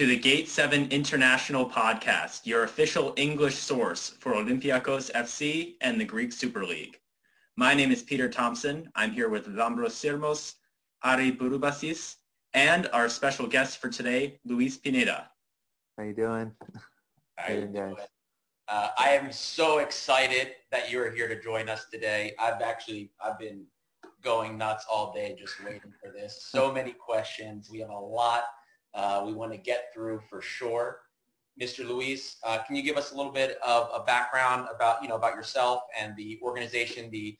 To the Gate 7 International Podcast, your official English source for Olympiacos FC and the Greek Super League. My name is Peter Thompson. I'm here with Lambros Sirmos, Ari Burubasis, and our special guest for today, Luis Pineda. How you doing? How you doing? Uh, I am so excited that you are here to join us today. I've actually, I've been going nuts all day just waiting for this. So many questions. We have a lot uh, we want to get through for sure. Mr. Luis, uh, can you give us a little bit of a background about, you know, about yourself and the organization, the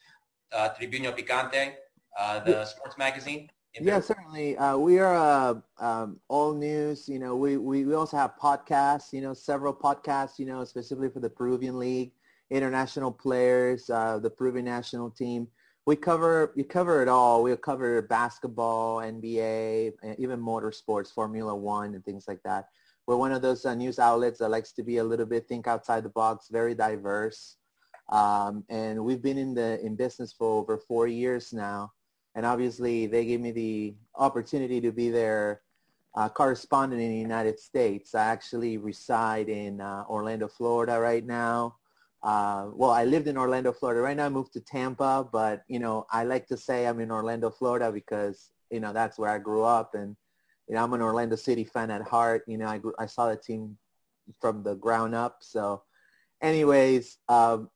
uh, Tribunio Picante, uh, the sports magazine? Yeah, certainly. Uh, we are uh, um, all news. You know, we, we, we also have podcasts, you know, several podcasts, you know, specifically for the Peruvian League, international players, uh, the Peruvian national team we cover we cover it all. We cover basketball, NBA, even motorsports, Formula One, and things like that. We're one of those uh, news outlets that likes to be a little bit think outside the box, very diverse. Um, and we've been in the in business for over four years now. And obviously, they gave me the opportunity to be their uh, correspondent in the United States. I actually reside in uh, Orlando, Florida right now uh, well, I lived in Orlando, Florida. Right now I moved to Tampa, but, you know, I like to say I'm in Orlando, Florida because, you know, that's where I grew up. And, you know, I'm an Orlando City fan at heart. You know, I, grew, I saw the team from the ground up. So anyways, um,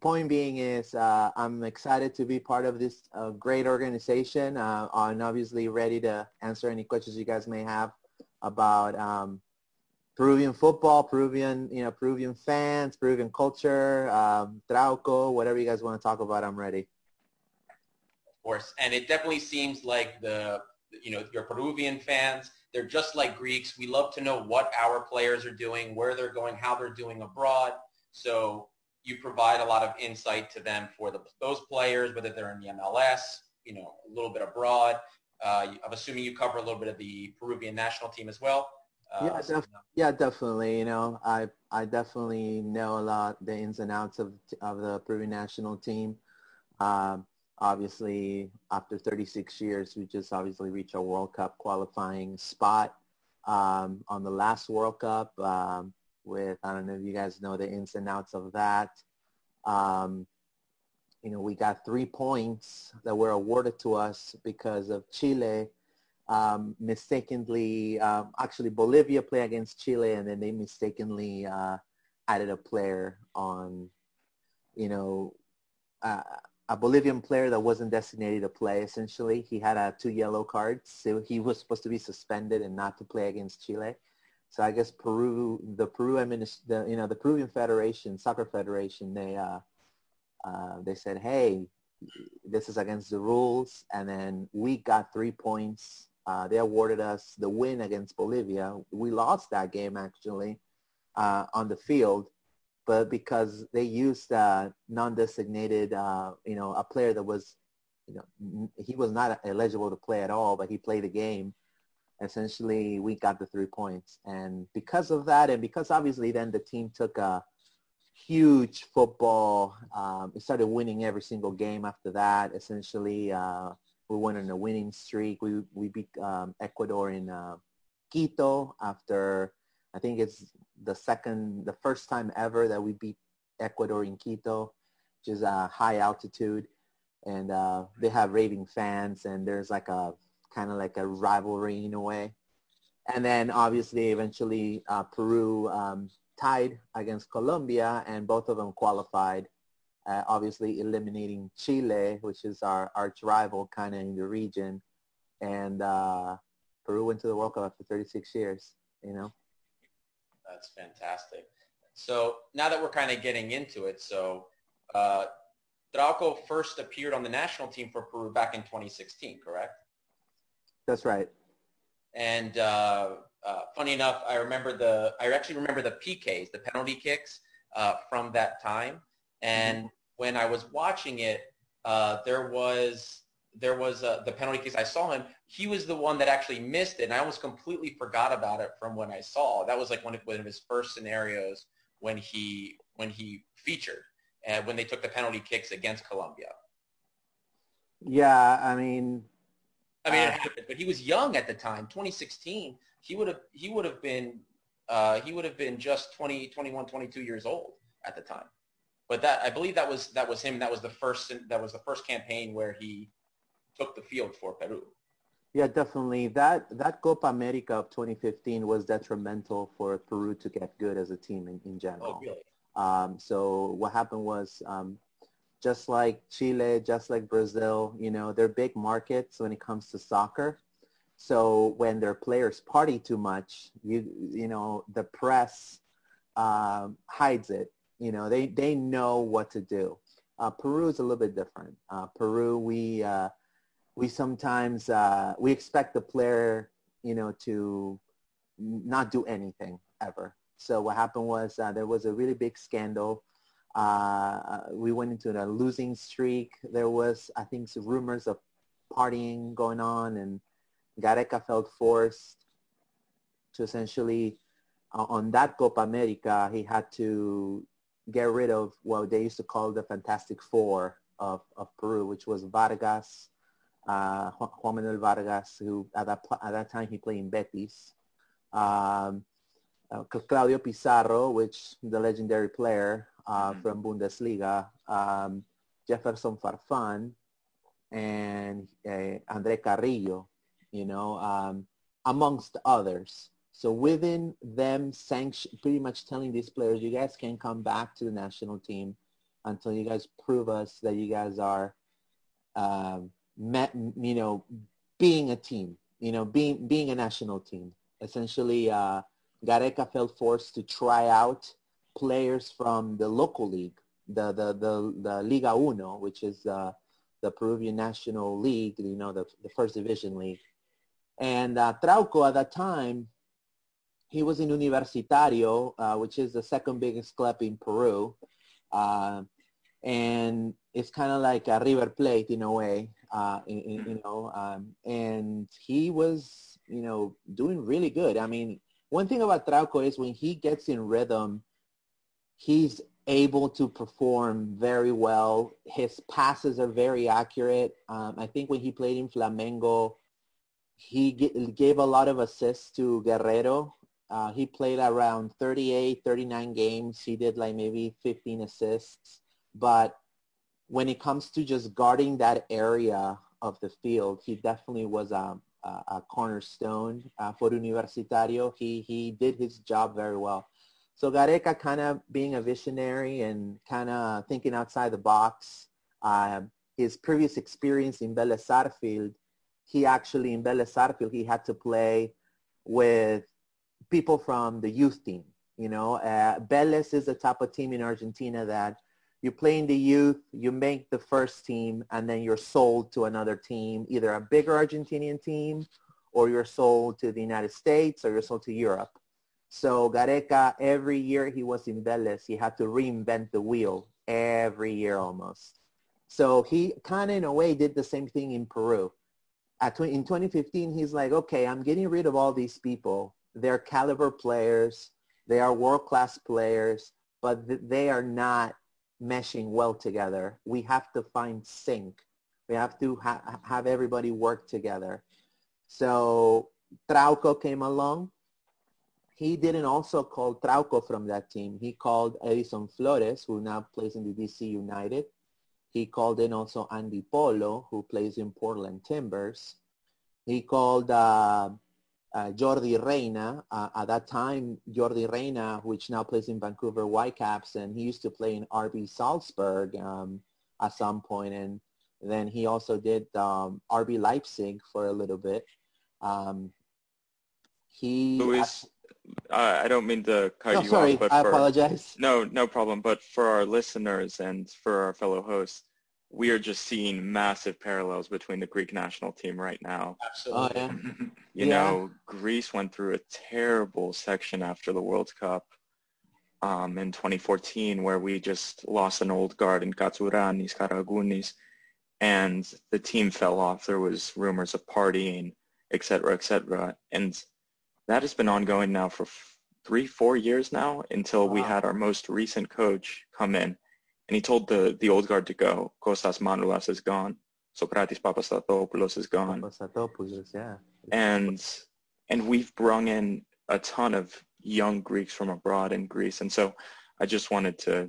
point being is uh, I'm excited to be part of this uh, great organization uh, and obviously ready to answer any questions you guys may have about um, Peruvian football, Peruvian, you know, Peruvian fans, Peruvian culture, um, Trauco, whatever you guys want to talk about, I'm ready. Of course, and it definitely seems like the, you know, your Peruvian fans, they're just like Greeks. We love to know what our players are doing, where they're going, how they're doing abroad. So you provide a lot of insight to them for the, those players, whether they're in the MLS, you know, a little bit abroad. Uh, I'm assuming you cover a little bit of the Peruvian national team as well. Uh, yeah, def- yeah, definitely. You know, I I definitely know a lot the ins and outs of of the Peruvian national team. Um, obviously, after 36 years, we just obviously reached a World Cup qualifying spot um, on the last World Cup. Um, with I don't know if you guys know the ins and outs of that. Um, you know, we got three points that were awarded to us because of Chile um, mistakenly, um, actually Bolivia play against Chile and then they mistakenly uh, added a player on, you know, uh, a Bolivian player that wasn't designated to play essentially. He had uh, two yellow cards. So he was supposed to be suspended and not to play against Chile. So I guess Peru, the Peru administ- the, you know, the Peruvian Federation, Soccer Federation, they, uh, uh, they said, hey, this is against the rules. And then we got three points uh, they awarded us the win against Bolivia. We lost that game actually uh, on the field, but because they used uh, non-designated, uh, you know, a player that was, you know, he was not eligible to play at all, but he played the game. Essentially, we got the three points, and because of that, and because obviously then the team took a huge football. Um, it started winning every single game after that. Essentially, uh, we went on a winning streak. We we beat um, Ecuador in uh, Quito after I think it's the second, the first time ever that we beat Ecuador in Quito, which is a high altitude, and uh, they have raving fans, and there's like a kind of like a rivalry in a way. And then obviously, eventually, uh, Peru um, tied against Colombia, and both of them qualified uh, obviously eliminating Chile, which is our arch rival kind of in the region. And uh, Peru went to the World Cup after 36 years, you know? That's fantastic. So now that we're kind of getting into it, so uh, Trauco first appeared on the national team for Peru back in 2016, correct? That's right. And uh, uh, funny enough, I remember the, I actually remember the PKs, the penalty kicks uh, from that time. And mm-hmm. when I was watching it, uh, there was there was uh, the penalty case. I saw him. He was the one that actually missed it, and I almost completely forgot about it from when I saw. That was like one of, one of his first scenarios when he when he featured and when they took the penalty kicks against Colombia. Yeah, I mean, I mean, uh, but he was young at the time. 2016, he would have he would have been uh, he would have been just 20, 21, 22 years old at the time. But that I believe that was that was him. That was the first that was the first campaign where he took the field for Peru. Yeah, definitely. That that Copa America of 2015 was detrimental for Peru to get good as a team in, in general. Oh, really? Um, so what happened was um, just like Chile, just like Brazil, you know, they're big markets when it comes to soccer. So when their players party too much, you you know, the press um, hides it. You know, they they know what to do. Uh, Peru is a little bit different. Uh, Peru, we uh, we sometimes uh, we expect the player, you know, to not do anything ever. So what happened was uh, there was a really big scandal. Uh, we went into a losing streak. There was, I think, some rumors of partying going on, and Gareca felt forced to essentially, uh, on that Copa America, he had to get rid of what they used to call the Fantastic Four of, of Peru, which was Vargas, uh, Juan Manuel Vargas, who at that, at that time he played in Betis. Um, uh, Claudio Pizarro, which the legendary player uh, mm-hmm. from Bundesliga, um, Jefferson Farfan, and uh, Andre Carrillo, you know, um, amongst others. So within them sanction, pretty much telling these players, you guys can come back to the national team until you guys prove us that you guys are um, met, you know, being a team, you know, being being a national team. Essentially, uh, Gareca felt forced to try out players from the local league, the the the, the Liga Uno, which is uh, the Peruvian National League, you know, the, the first division league. And uh, Trauco at that time, he was in Universitario, uh, which is the second biggest club in Peru. Uh, and it's kind of like a River Plate in a way, uh, you know, um, and he was, you know, doing really good. I mean, one thing about Trauco is when he gets in rhythm, he's able to perform very well. His passes are very accurate. Um, I think when he played in Flamengo, he gave a lot of assists to Guerrero. Uh, he played around 38, 39 games. He did like maybe 15 assists. But when it comes to just guarding that area of the field, he definitely was a, a, a cornerstone uh, for Universitario. He, he did his job very well. So Gareca kind of being a visionary and kind of thinking outside the box. Uh, his previous experience in Vélez Sarsfield, he actually in Vélez Sarsfield, he had to play with people from the youth team. You know, uh, is the type of team in Argentina that you play in the youth, you make the first team, and then you're sold to another team, either a bigger Argentinian team, or you're sold to the United States, or you're sold to Europe. So Gareca, every year he was in Vélez, he had to reinvent the wheel every year almost. So he kind of in a way did the same thing in Peru. At, in 2015, he's like, okay, I'm getting rid of all these people. They're caliber players. They are world-class players, but th- they are not meshing well together. We have to find sync. We have to ha- have everybody work together. So Trauco came along. He didn't also call Trauco from that team. He called Edison Flores, who now plays in the DC United. He called in also Andy Polo, who plays in Portland Timbers. He called uh, uh, Yordy Reyna. Uh, at that time, Yordy Reyna, which now plays in Vancouver Whitecaps, and he used to play in RB Salzburg um, at some point, and then he also did um, RB Leipzig for a little bit. Um, he Luis, uh, I don't mean to cut oh, you sorry, off, but I for, apologize. No, no problem. But for our listeners and for our fellow hosts, we are just seeing massive parallels between the Greek national team right now. Absolutely. Oh, yeah. you yeah. know, Greece went through a terrible section after the World Cup um, in 2014 where we just lost an old guard in Katsouranis, Karagounis, and the team fell off. There was rumors of partying, et cetera, et cetera. And that has been ongoing now for three, four years now until wow. we had our most recent coach come in and he told the, the old guard to go. Kostas Manolas is gone. Sokratis Papastathopoulos is gone. Papastathopoulos, yeah. And and we've brung in a ton of young Greeks from abroad in Greece. And so I just wanted to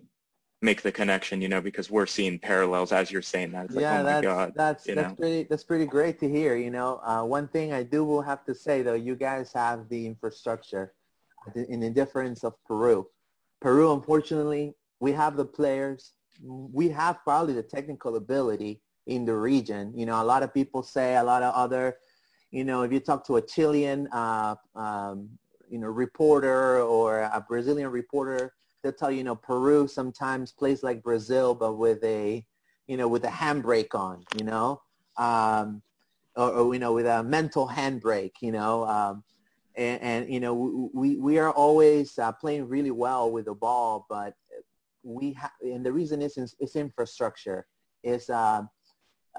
make the connection, you know, because we're seeing parallels as you're saying that. It's yeah, like, oh that's, God, that's, that's know? pretty, that's pretty great to hear. You know, uh, one thing I do will have to say though, you guys have the infrastructure in the difference of Peru. Peru, unfortunately, we have the players. We have probably the technical ability in the region. You know, a lot of people say a lot of other, you know, if you talk to a Chilean, uh, um, you know, reporter or a Brazilian reporter, they'll tell you, you know, Peru sometimes plays like Brazil, but with a, you know, with a handbrake on, you know, um, or, or, you know, with a mental handbrake, you know, um, and, and, you know, we, we are always uh, playing really well with the ball, but we have, and the reason is it's infrastructure. Is uh,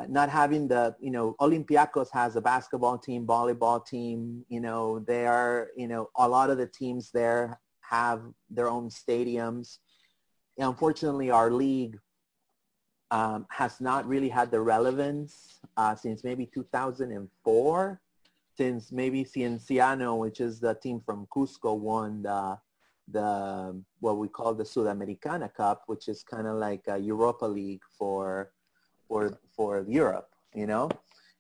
not having the, you know, Olympiacos has a basketball team, volleyball team, you know, they are, you know, a lot of the teams there have their own stadiums. Unfortunately, our league um, has not really had the relevance uh, since maybe 2004, since maybe Cienciano, which is the team from Cusco, won the, the what we call the Sudamericana Cup, which is kind of like a Europa League for for for Europe, you know,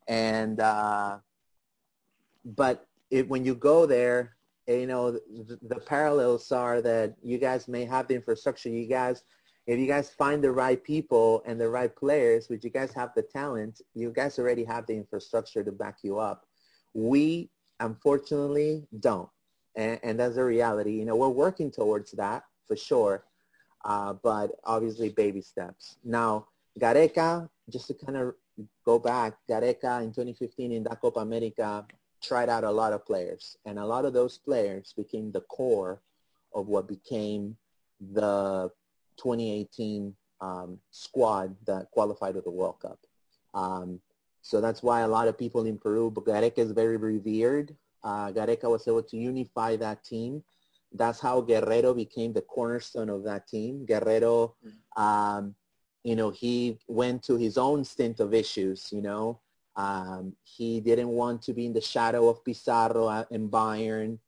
and uh, but it, when you go there, you know, the, the parallels are that you guys may have the infrastructure. You guys, if you guys find the right people and the right players, which you guys have the talent, you guys already have the infrastructure to back you up. We, unfortunately, don't. And, and that's a reality. You know, we're working towards that for sure, uh, but obviously baby steps. Now, Gareca, just to kind of go back, Gareca in 2015 in that Copa America tried out a lot of players, and a lot of those players became the core of what became the 2018 um, squad that qualified for the World Cup. Um, so that's why a lot of people in Peru, Gareca is very revered. Uh, Gareca was able to unify that team. That's how Guerrero became the cornerstone of that team. Guerrero, um, you know, he went to his own stint of issues, you know, um, he didn't want to be in the shadow of Pizarro in Bayern.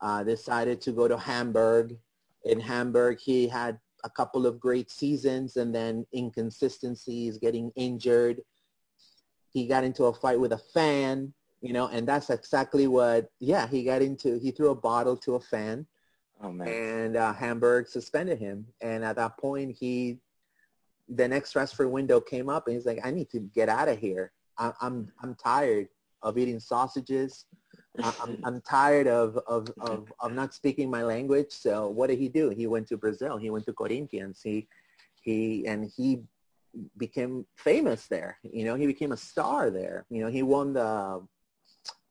Uh, decided to go to Hamburg. In Hamburg, he had a couple of great seasons and then inconsistencies, getting injured. He got into a fight with a fan, you know, and that's exactly what, yeah, he got into, he threw a bottle to a fan. Oh, man. And uh, Hamburg suspended him. And at that point, he, the next transfer window came up and he's like, I need to get out of here. I, I'm I'm tired of eating sausages. I'm, I'm tired of, of, of, of not speaking my language. So what did he do? He went to Brazil. He went to Corinthians. He, he, and he became famous there. You know, he became a star there. You know, he won the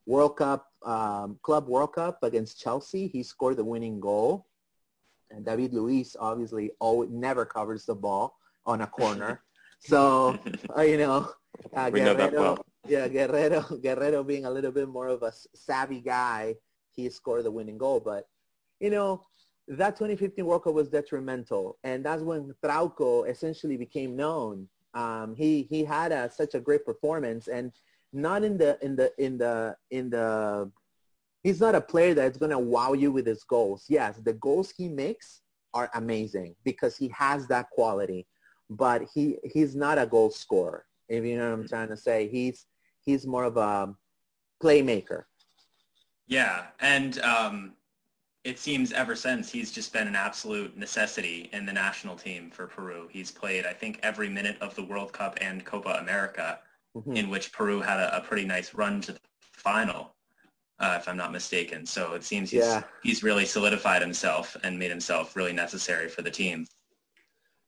World Cup, um, Club World Cup against Chelsea. He scored the winning goal. And David Luiz obviously always, never covers the ball on a corner. So, uh, you know, uh, we Guerrero, know that well. Yeah, Guerrero, Guerrero being a little bit more of a savvy guy, he scored the winning goal. But, you know, that 2015 World Cup was detrimental. And that's when Trauco essentially became known. Um, he, he had a, such a great performance and not in the, in the, in the, in the, he's not a player that's going to wow you with his goals. Yes, the goals he makes are amazing because he has that quality, but he, he's not a goal scorer. If you know what I'm trying to say, he's he's more of a playmaker. Yeah, and um, it seems ever since he's just been an absolute necessity in the national team for Peru. He's played, I think, every minute of the World Cup and Copa America, mm-hmm. in which Peru had a, a, pretty nice run to the final, uh, if I'm not mistaken. So it seems he's yeah. he's really solidified himself and made himself really necessary for the team.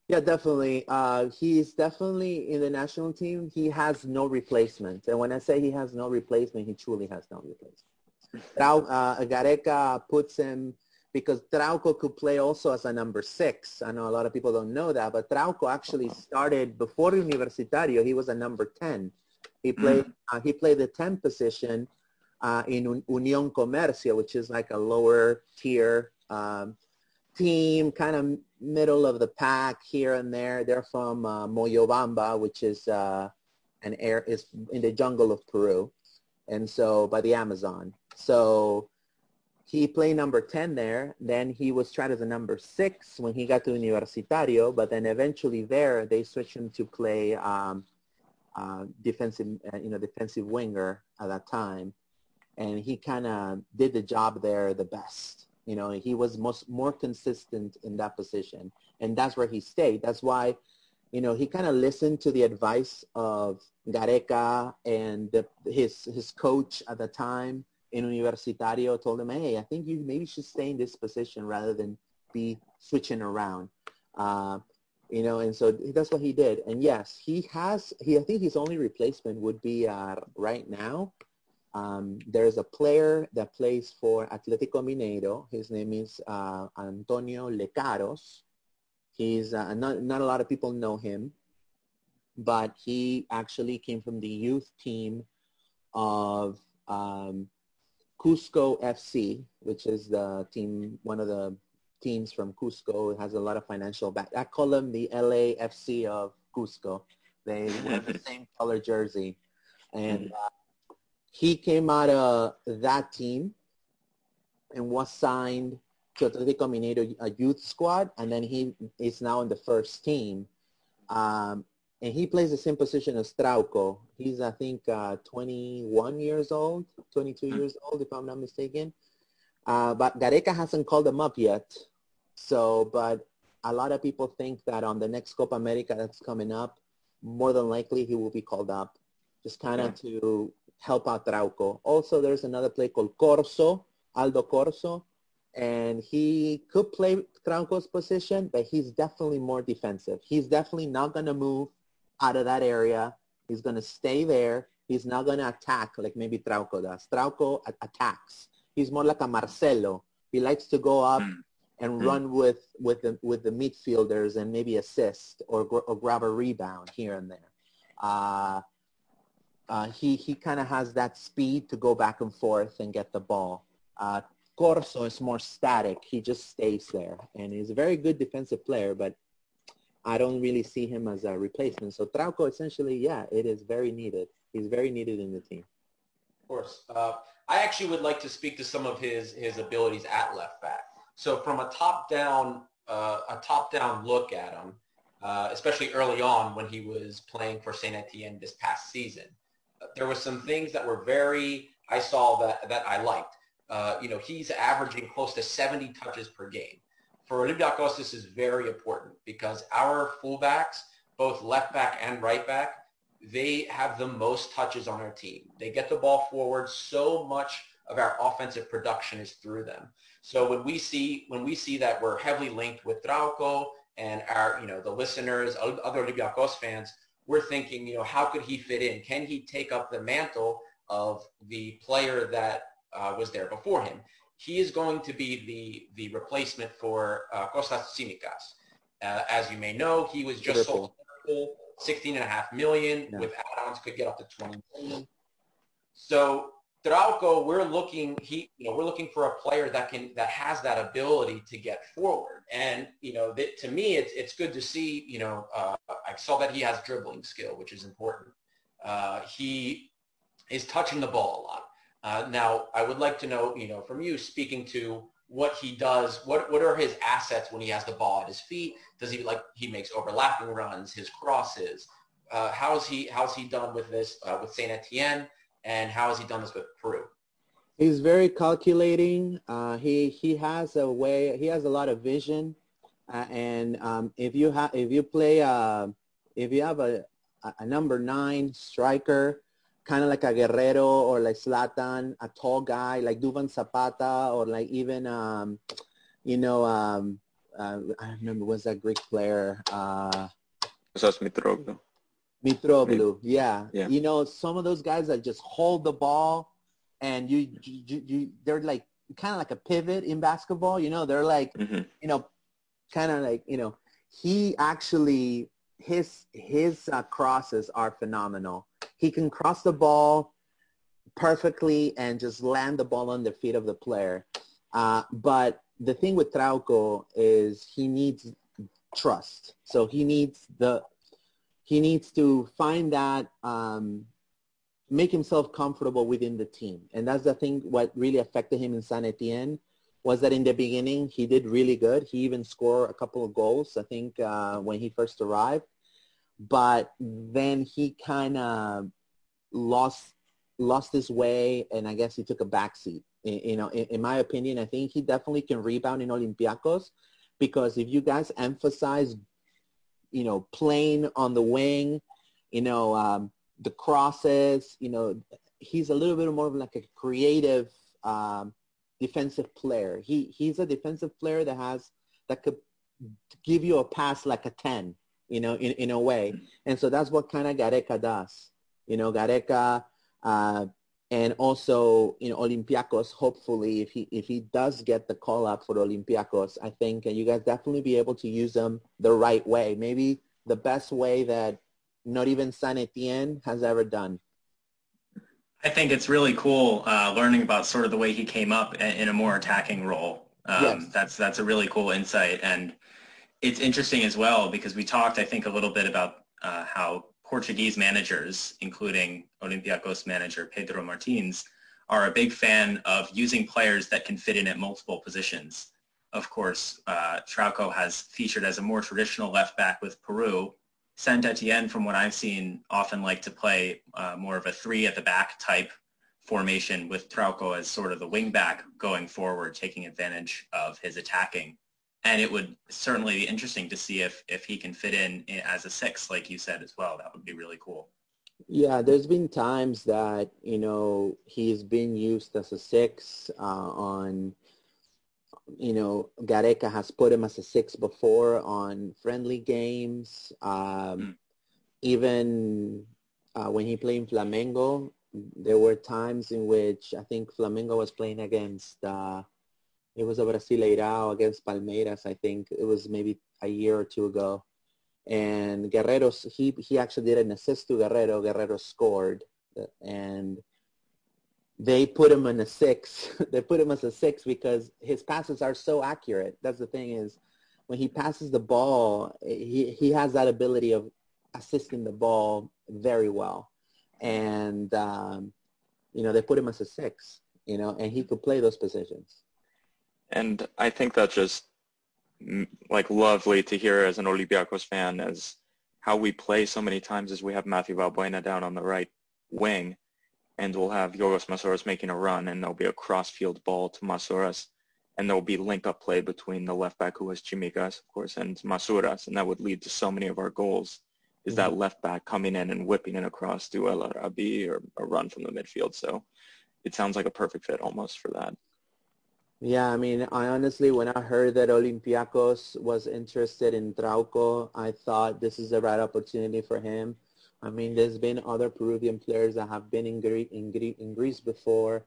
Yeah, definitely. Uh, he's definitely in the national team. He has no replacement. And when I say he has no replacement, he truly has no replacement. Now, uh, Gareca puts him because Trauco could play also as a number six. I know a lot of people don't know that, but Trauco actually started before Universitario. He was a number 10. He mm. played, uh, he played the 10 position uh, in Union Comercio, which is like a lower tier um, team, kind of middle of the pack here and there. They're from uh, Moyobamba, which is uh, an air is in the jungle of Peru, and so by the Amazon. So he played number 10 there. Then he was tried as a number six when he got to Universitario, but then eventually there they switched him to play um, uh, defensive, uh, you know, defensive winger at that time. And he kind of did the job there the best. You know, he was most more consistent in that position. And that's where he stayed. That's why, you know, he kind of listened to the advice of Gareca and the, his, his coach at the time in Universitario told him, hey, I think you maybe should stay in this position rather than be switching around. Uh, you know, and so that's what he did. And yes, he has, he, I think his only replacement would be uh, right now. Um, there's a player that plays for Atletico Mineiro. His name is uh, Antonio Lecaros. He's uh, not, not a lot of people know him, but he actually came from the youth team of um, Cusco FC, which is the team, one of the teams from Cusco. It has a lot of financial back. I call them the LAFC of Cusco. They wear the same color jersey. And mm-hmm. uh, he came out of that team and was signed to Atletico Mineiro, a youth squad, and then he is now in the first team. Um, and he plays the same position as Trauco. He's, I think, uh, 21 years old, 22 mm-hmm. years old, if I'm not mistaken. Uh, but Gareca hasn't called him up yet. So, but a lot of people think that on the next Copa America that's coming up, more than likely he will be called up, just kind of yeah. to help out Trauco. Also, there's another play called Corzo, Aldo Corzo, and he could play Trauco's position, but he's definitely more defensive. He's definitely not going to move out of that area. He's going to stay there. He's not going to attack like maybe Trauco does. Trauco attacks. He's more like a Marcelo. He likes to go up mm. and mm. run with with the with the midfielders and maybe assist or, or grab a rebound here and there. Uh, uh, he he kind of has that speed to go back and forth and get the ball. Uh, Corzo is more static. He just stays there, and he's a very good defensive player, but I don't really see him as a replacement. So Trauco, essentially, yeah, it is very needed. He's very needed in the team. Of course. Uh, I actually would like to speak to some of his, his abilities at left back. So from a top-down uh, a top-down look at him, uh, especially early on when he was playing for Saint Etienne this past season, uh, there were some things that were very I saw that that I liked. Uh, you know, he's averaging close to 70 touches per game for Olympiacos, this is very important because our fullbacks, both left back and right back, they have the most touches on our team. They get the ball forward. So much of our offensive production is through them. So when we see when we see that we're heavily linked with Trauco and our you know the listeners, other Olympiacos fans, we're thinking you know how could he fit in? Can he take up the mantle of the player that uh, was there before him? he is going to be the, the replacement for uh, Tsimikas. Uh, as you may know, he was just sold to 16 and a half million yeah. with add-ons could get up to 20 million. So Trauco, we're looking he you know we're looking for a player that can that has that ability to get forward. And you know that, to me it's it's good to see you know uh, I saw that he has dribbling skill, which is important. Uh, he is touching the ball a lot. Uh, now, I would like to know, you know, from you speaking to what he does, what what are his assets when he has the ball at his feet? Does he like he makes overlapping runs, his crosses? Uh, how's he how's he done with this uh, with Saint Etienne, and how has he done this with Peru? He's very calculating. Uh, he he has a way. He has a lot of vision, uh, and um, if you have if you play uh, if you have a a number nine striker kind of like a Guerrero or like Zlatan, a tall guy like Duvan Zapata or like even, um, you know, um, uh, I remember, was that Greek player? Uh, Kostas Mitroglou. Mitroglou, yeah. yeah. You know, some of those guys that just hold the ball and you, you, you they're like kind of like a pivot in basketball. You know, they're like, mm-hmm. you know, kind of like, you know, he actually, his, his uh, crosses are phenomenal he can cross the ball perfectly and just land the ball on the feet of the player. Uh, but the thing with Trauco is he needs trust. So he needs the he needs to find that um, make himself comfortable within the team. And that's the thing what really affected him in San Etienne was that in the beginning he did really good. He even scored a couple of goals, I think, uh, when he first arrived. But then he kind of lost lost his way, and I guess he took a backseat. You know, in, in my opinion, I think he definitely can rebound in Olympiacos because if you guys emphasize, you know, playing on the wing, you know, um, the crosses, you know, he's a little bit more of like a creative um, defensive player. He he's a defensive player that has that could give you a pass like a ten, you know, in in a way. And so that's what kind of Gareca does. You know, Gareca uh, and also you know Olympiacos. Hopefully, if he if he does get the call up for Olympiacos, I think you guys definitely be able to use them the right way. Maybe the best way that not even San Etienne has ever done. I think it's really cool uh, learning about sort of the way he came up in a more attacking role. Um, yes. That's that's a really cool insight, and it's interesting as well because we talked, I think, a little bit about uh, how Portuguese managers, including Olympiacos manager Pedro Martins, are a big fan of using players that can fit in at multiple positions. Of course, uh, Trauco has featured as a more traditional left back with Peru, Saint Etienne, from what I've seen, often like to play uh, more of a three at the back type formation with Trauco as sort of the wing back going forward, taking advantage of his attacking. And it would certainly be interesting to see if, if he can fit in as a six, like you said as well. That would be really cool. Yeah, there's been times that, you know, he's been used as a six uh, on you know, Gareca has put him as a six before on friendly games. Um, mm. Even uh, when he played in Flamengo, there were times in which I think Flamengo was playing against, uh, it was a Brasileirao against Palmeiras, I think. It was maybe a year or two ago. And Guerrero, he, he actually did an assist to Guerrero. Guerrero scored. And they put him in a six. they put him as a six because his passes are so accurate. That's the thing is when he passes the ball, he, he has that ability of assisting the ball very well. And, um, you know, they put him as a six, you know, and he could play those positions. And I think that's just like lovely to hear as an Olympiacos fan as how we play so many times as we have Matthew Valbuena down on the right wing and we'll have Yorgos Masouras making a run, and there'll be a cross-field ball to Masouras, and there'll be link-up play between the left back who has Tsimikas, of course, and Masouras, and that would lead to so many of our goals. Is mm-hmm. that left back coming in and whipping it across to El Arabi or a run from the midfield? So it sounds like a perfect fit almost for that. Yeah, I mean, I honestly, when I heard that Olympiacos was interested in Trauco, I thought this is the right opportunity for him. I mean, there's been other Peruvian players that have been in, Greece, in, in Greece before.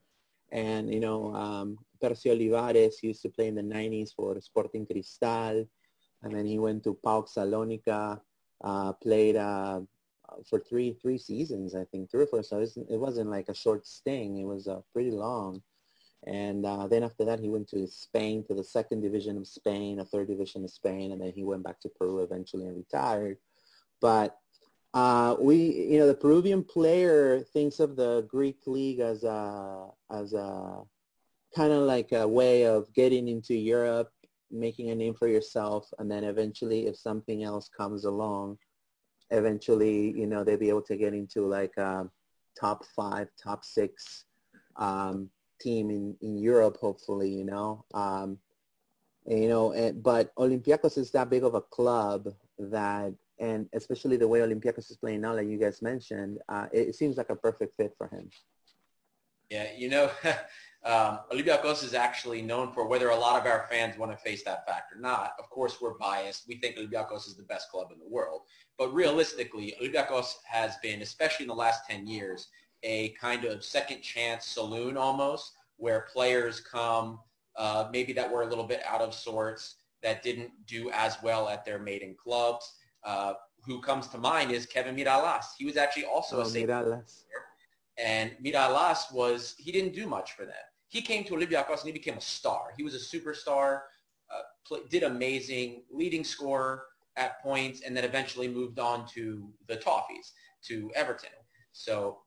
And, you know, um, Percy Olivares used to play in the 90s for Sporting Cristal. And then he went to PAOK Salonika, uh, played uh, for three three seasons, I think, three or four. So it wasn't like a short sting. It was uh, pretty long. And uh, then after that, he went to Spain, to the second division of Spain, a third division of Spain, and then he went back to Peru eventually and retired. But uh, we, you know, the Peruvian player thinks of the Greek league as a, as a kind of like a way of getting into Europe, making a name for yourself, and then eventually, if something else comes along, eventually, you know, they'll be able to get into like a top five, top six um, team in, in Europe, hopefully, you know. Um, you know, and, but Olympiacos is that big of a club that and especially the way Olympiacos is playing now, like you guys mentioned, uh, it, it, seems like a perfect fit for him. Yeah, you know, um, Olympiacos is actually known for whether a lot of our fans want to face that fact or not. Of course, we're biased. We think Olympiacos is the best club in the world. But realistically, Olympiacos has been, especially in the last 10 years, a kind of second chance saloon almost, where players come uh, maybe that were a little bit out of sorts, that didn't do as well at their maiden clubs uh, who comes to mind is Kevin Mirallas. He was actually also oh, a safety Mirallas. And Mirallas was, he didn't do much for them. He came to Olympiacos and he became a star. He was a superstar, uh, play, did amazing, leading scorer, at points and then eventually moved on to the Toffees, to Everton. So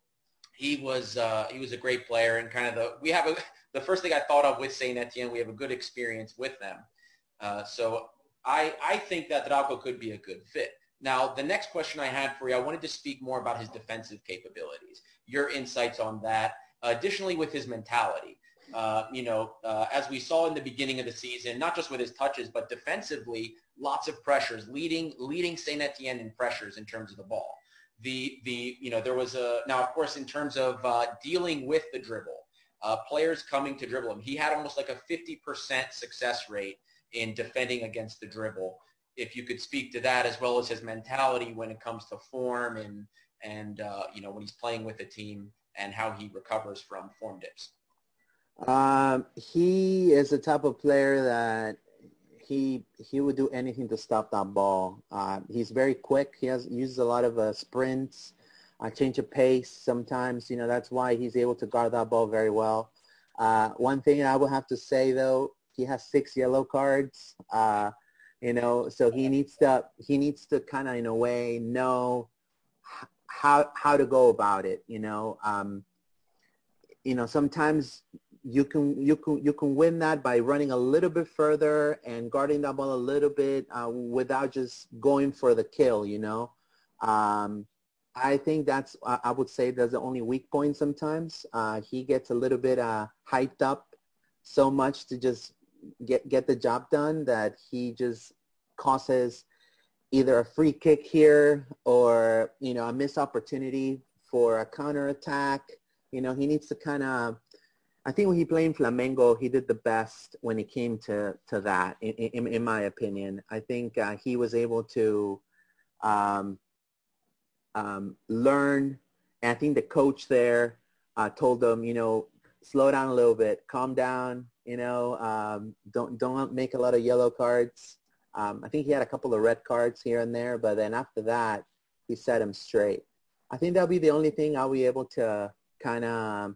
he was uh, he was a great player and kind of the we have a the first thing I thought of with Saint Etienne we have a good experience with them. Uh, so I I think that Trauco could be a good fit. Now the next question I had for you I wanted to speak more about his defensive capabilities. Your insights on that. Additionally, with his mentality. Uh, you know, uh, as we saw in the beginning of the season, not just with his touches, but defensively, lots of pressures, leading leading Saint Etienne in pressures in terms of the ball. The the you know there was a now of course in terms of uh, dealing with the dribble, uh, players coming to dribble him. He had almost like a 50% success rate in defending against the dribble. If you could speak to that as well as his mentality when it comes to form and and uh, you know when he's playing with the team and how he recovers from form dips. Um, he is the type of player that he he would do anything to stop that ball. Uh, he's very quick. He has uses a lot of uh, sprints, uh, change of pace. Sometimes you know that's why he's able to guard that ball very well. Uh, one thing I will have to say though, he has six yellow cards. Uh, you know, so he needs to he needs to kind of in a way know how how to go about it. You know, um, you know sometimes you can you can you can win that by running a little bit further and guarding that ball a little bit uh, without just going for the kill. You know, um, I think that's I would say that's the only weak point. Sometimes uh, he gets a little bit uh, hyped up so much to just get get the job done that he just causes either a free kick here or you know a missed opportunity for a counter attack. You know, he needs to kind of I think when he played Flamengo, he did the best when it came to, to that, in, in, in my opinion. I think uh, he was able to um, um, learn. And I think the coach there uh, told them, you know, slow down a little bit, calm down, you know, um, don't, don't make a lot of yellow cards. Um, I think he had a couple of red cards here and there, but then after that, he set him straight. I think that'll be the only thing I'll be able to kind of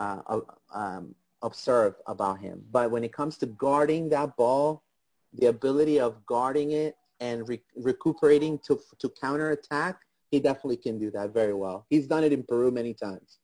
uh, um, observe about him. But when it comes to guarding that ball, the ability of guarding it and re- recuperating to to counterattack, he definitely can do that very well. He's done it in Peru many times.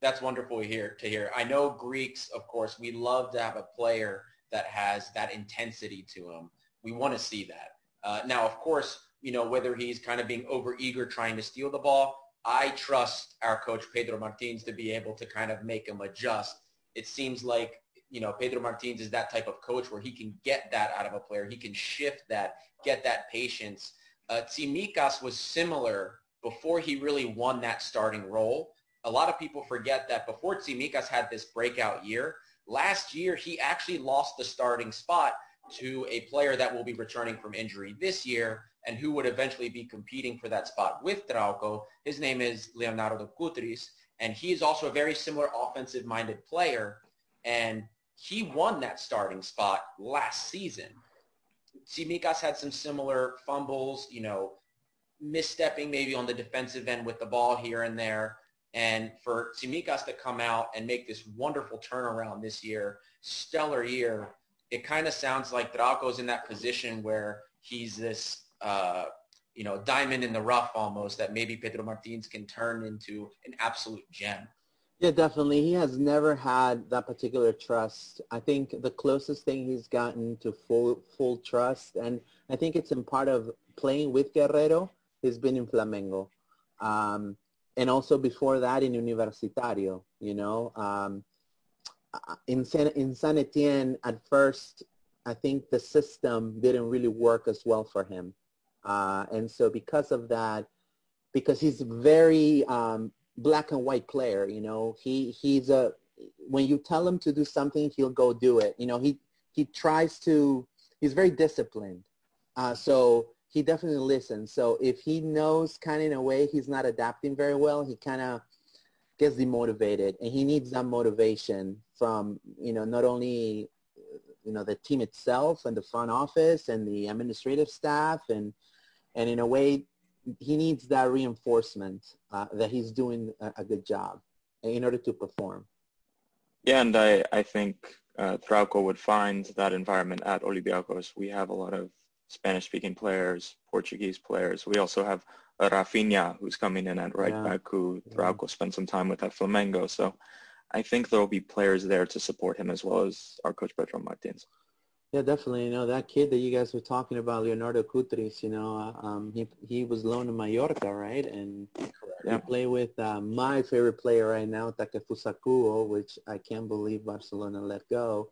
That's wonderful to hear. To hear, I know Greeks, of course, we love to have a player that has that intensity to him. We want to see that. Uh, now, of course, you know whether he's kind of being over eager trying to steal the ball I trust our coach Pedro Martins to be able to kind of make him adjust. It seems like you know Pedro Martins is that type of coach where he can get that out of a player. He can shift that, get that patience. Uh, was similar before he really won that starting role. A lot of people forget that before Tsimikas had this breakout year, last year he actually lost the starting spot to a player that will be returning from injury this year and who would eventually be competing for that spot with Trauco. His name is Leonardo Koutris, and he is also a very similar offensive-minded player, and he won that starting spot last season. Tsimikas had some similar fumbles, you know, misstepping maybe on the defensive end with the ball here and there. And for Tsimikas to come out and make this wonderful turnaround this year, stellar year, it kind of sounds like Trauco's in that position where he's this uh, you know, diamond in the rough almost that maybe Pedro Martins can turn into an absolute gem. Yeah, definitely. He has never had that particular trust. I think the closest thing he's gotten to full full trust, and I think it's in part of playing with Guerrero, He's been in Flamengo. Um, and also before that in Universitario, you know. Um, in, San, in San Etienne, at first, I think the system didn't really work as well for him. Uh, and so because of that, because he's very um, black and white player, you know, he, he's a, when you tell him to do something, he'll go do it. You know, he, he tries to, he's very disciplined. Uh, so he definitely listens. So if he knows kind of in a way he's not adapting very well, he kind of gets demotivated and he needs that motivation from, you know, not only, you know, the team itself and the front office and the administrative staff and, and in a way, he needs that reinforcement uh, that he's doing a, a, good job in order to perform. Yeah, and I, I think uh, Trauco would find that environment at Olympiacos. We have a lot of Spanish-speaking players, Portuguese players. We also have Rafinha, who's coming in at right yeah. back, who yeah. spent some time with at Flamengo. So I think there will be players there to support him as well as our coach Pedro Martins. Yeah, definitely. You know that kid that you guys were talking about, Leonardo Koutris. You know, uh, um, he he was loaned to Mallorca, right? And yeah. he played with uh, my favorite player right now, Takefusa Kubo, which I can't believe Barcelona let go.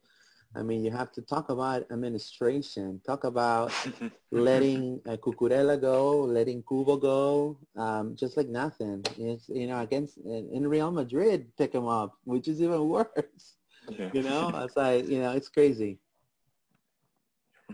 I mean, you have to talk about administration. Talk about letting uh, Cucurella go, letting Kubo go, um, just like nothing. It's, you know, against in Real Madrid, pick him up, which is even worse. Yeah. You know, it's like you know, it's crazy.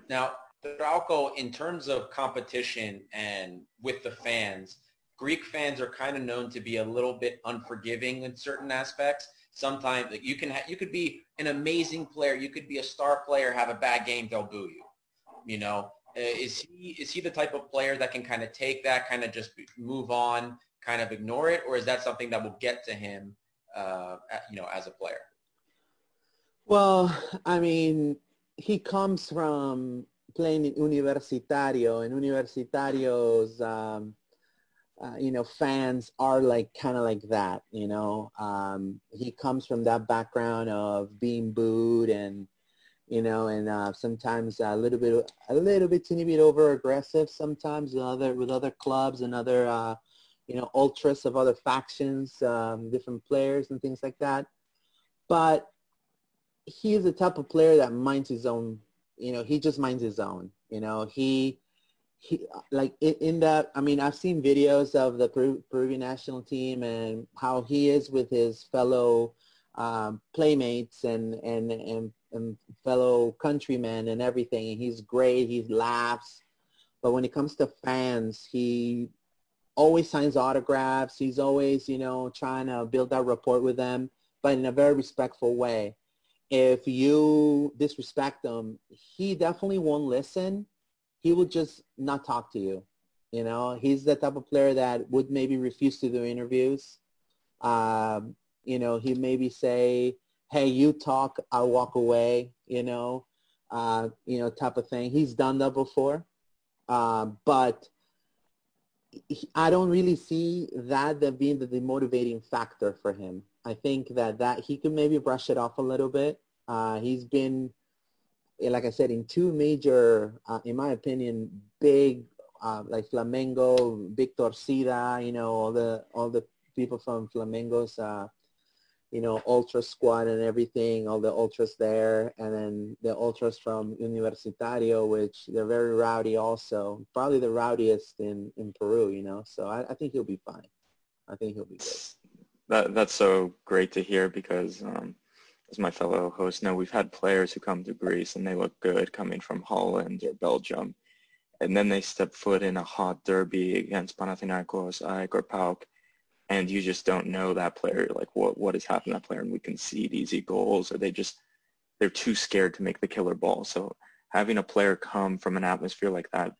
Now, Trauco, in terms of competition and with the fans, Greek fans are kind of known to be a little bit unforgiving in certain aspects sometimes you can ha- you could be an amazing player, you could be a star player, have a bad game, they'll boo you. You know, uh, is he is he the type of player that can kind of take that, kind of just move on, kind of ignore it, or is that something that will get to him, uh, you know, as a player? Well, I mean, he comes from playing in Universitario, and Universitario's um, uh, you know, fans are like kind of like that, you know. Um, he comes from that background of being booed and, you know, and uh, sometimes a little bit, a little bit, teeny bit over aggressive sometimes with other, with other clubs and other, uh, you know, ultras of other factions, um, different players and things like that. But he is the type of player that minds his own, you know, he just minds his own, you know, he, he like in, in that i mean i've seen videos of the Peru, peruvian national team and how he is with his fellow um, playmates and, and and and fellow countrymen and everything and he's great he laughs. But when it comes to fans he always signs autographs. He's always you know trying to build that rapport with them but in a very respectful way. If you disrespect him he definitely won't listen he would just not talk to you. You know, he's the type of player that would maybe refuse to do interviews. Um, you know, he maybe say, "Hey, you talk, I'll walk away." You know, uh, you know, type of thing. He's done that before, uh, but he, I don't really see that that being the demotivating factor for him. I think that that he could maybe brush it off a little bit. Uh, he's been like I said, in two major, uh, in my opinion, big uh, like Flamengo, Victor Sida, you know, all the all the people from Flamengo's, uh, you know, ultra squad and everything, all the ultras there, and then the ultras from Universitario, which they're very rowdy also, probably the rowdiest in, in Peru, you know. So I, I think he'll be fine. I think he'll be good. That that's so great to hear because um, as my fellow hosts know, we've had players who come to Greece and they look good coming from Holland or Belgium. And then they step foot in a hot derby against Panathinaikos, AEK, or PAOK, and you just don't know that player, like what, what has happened to that player, and we concede easy goals, or they just, they're too scared to make the killer ball. So having a player come from an atmosphere like that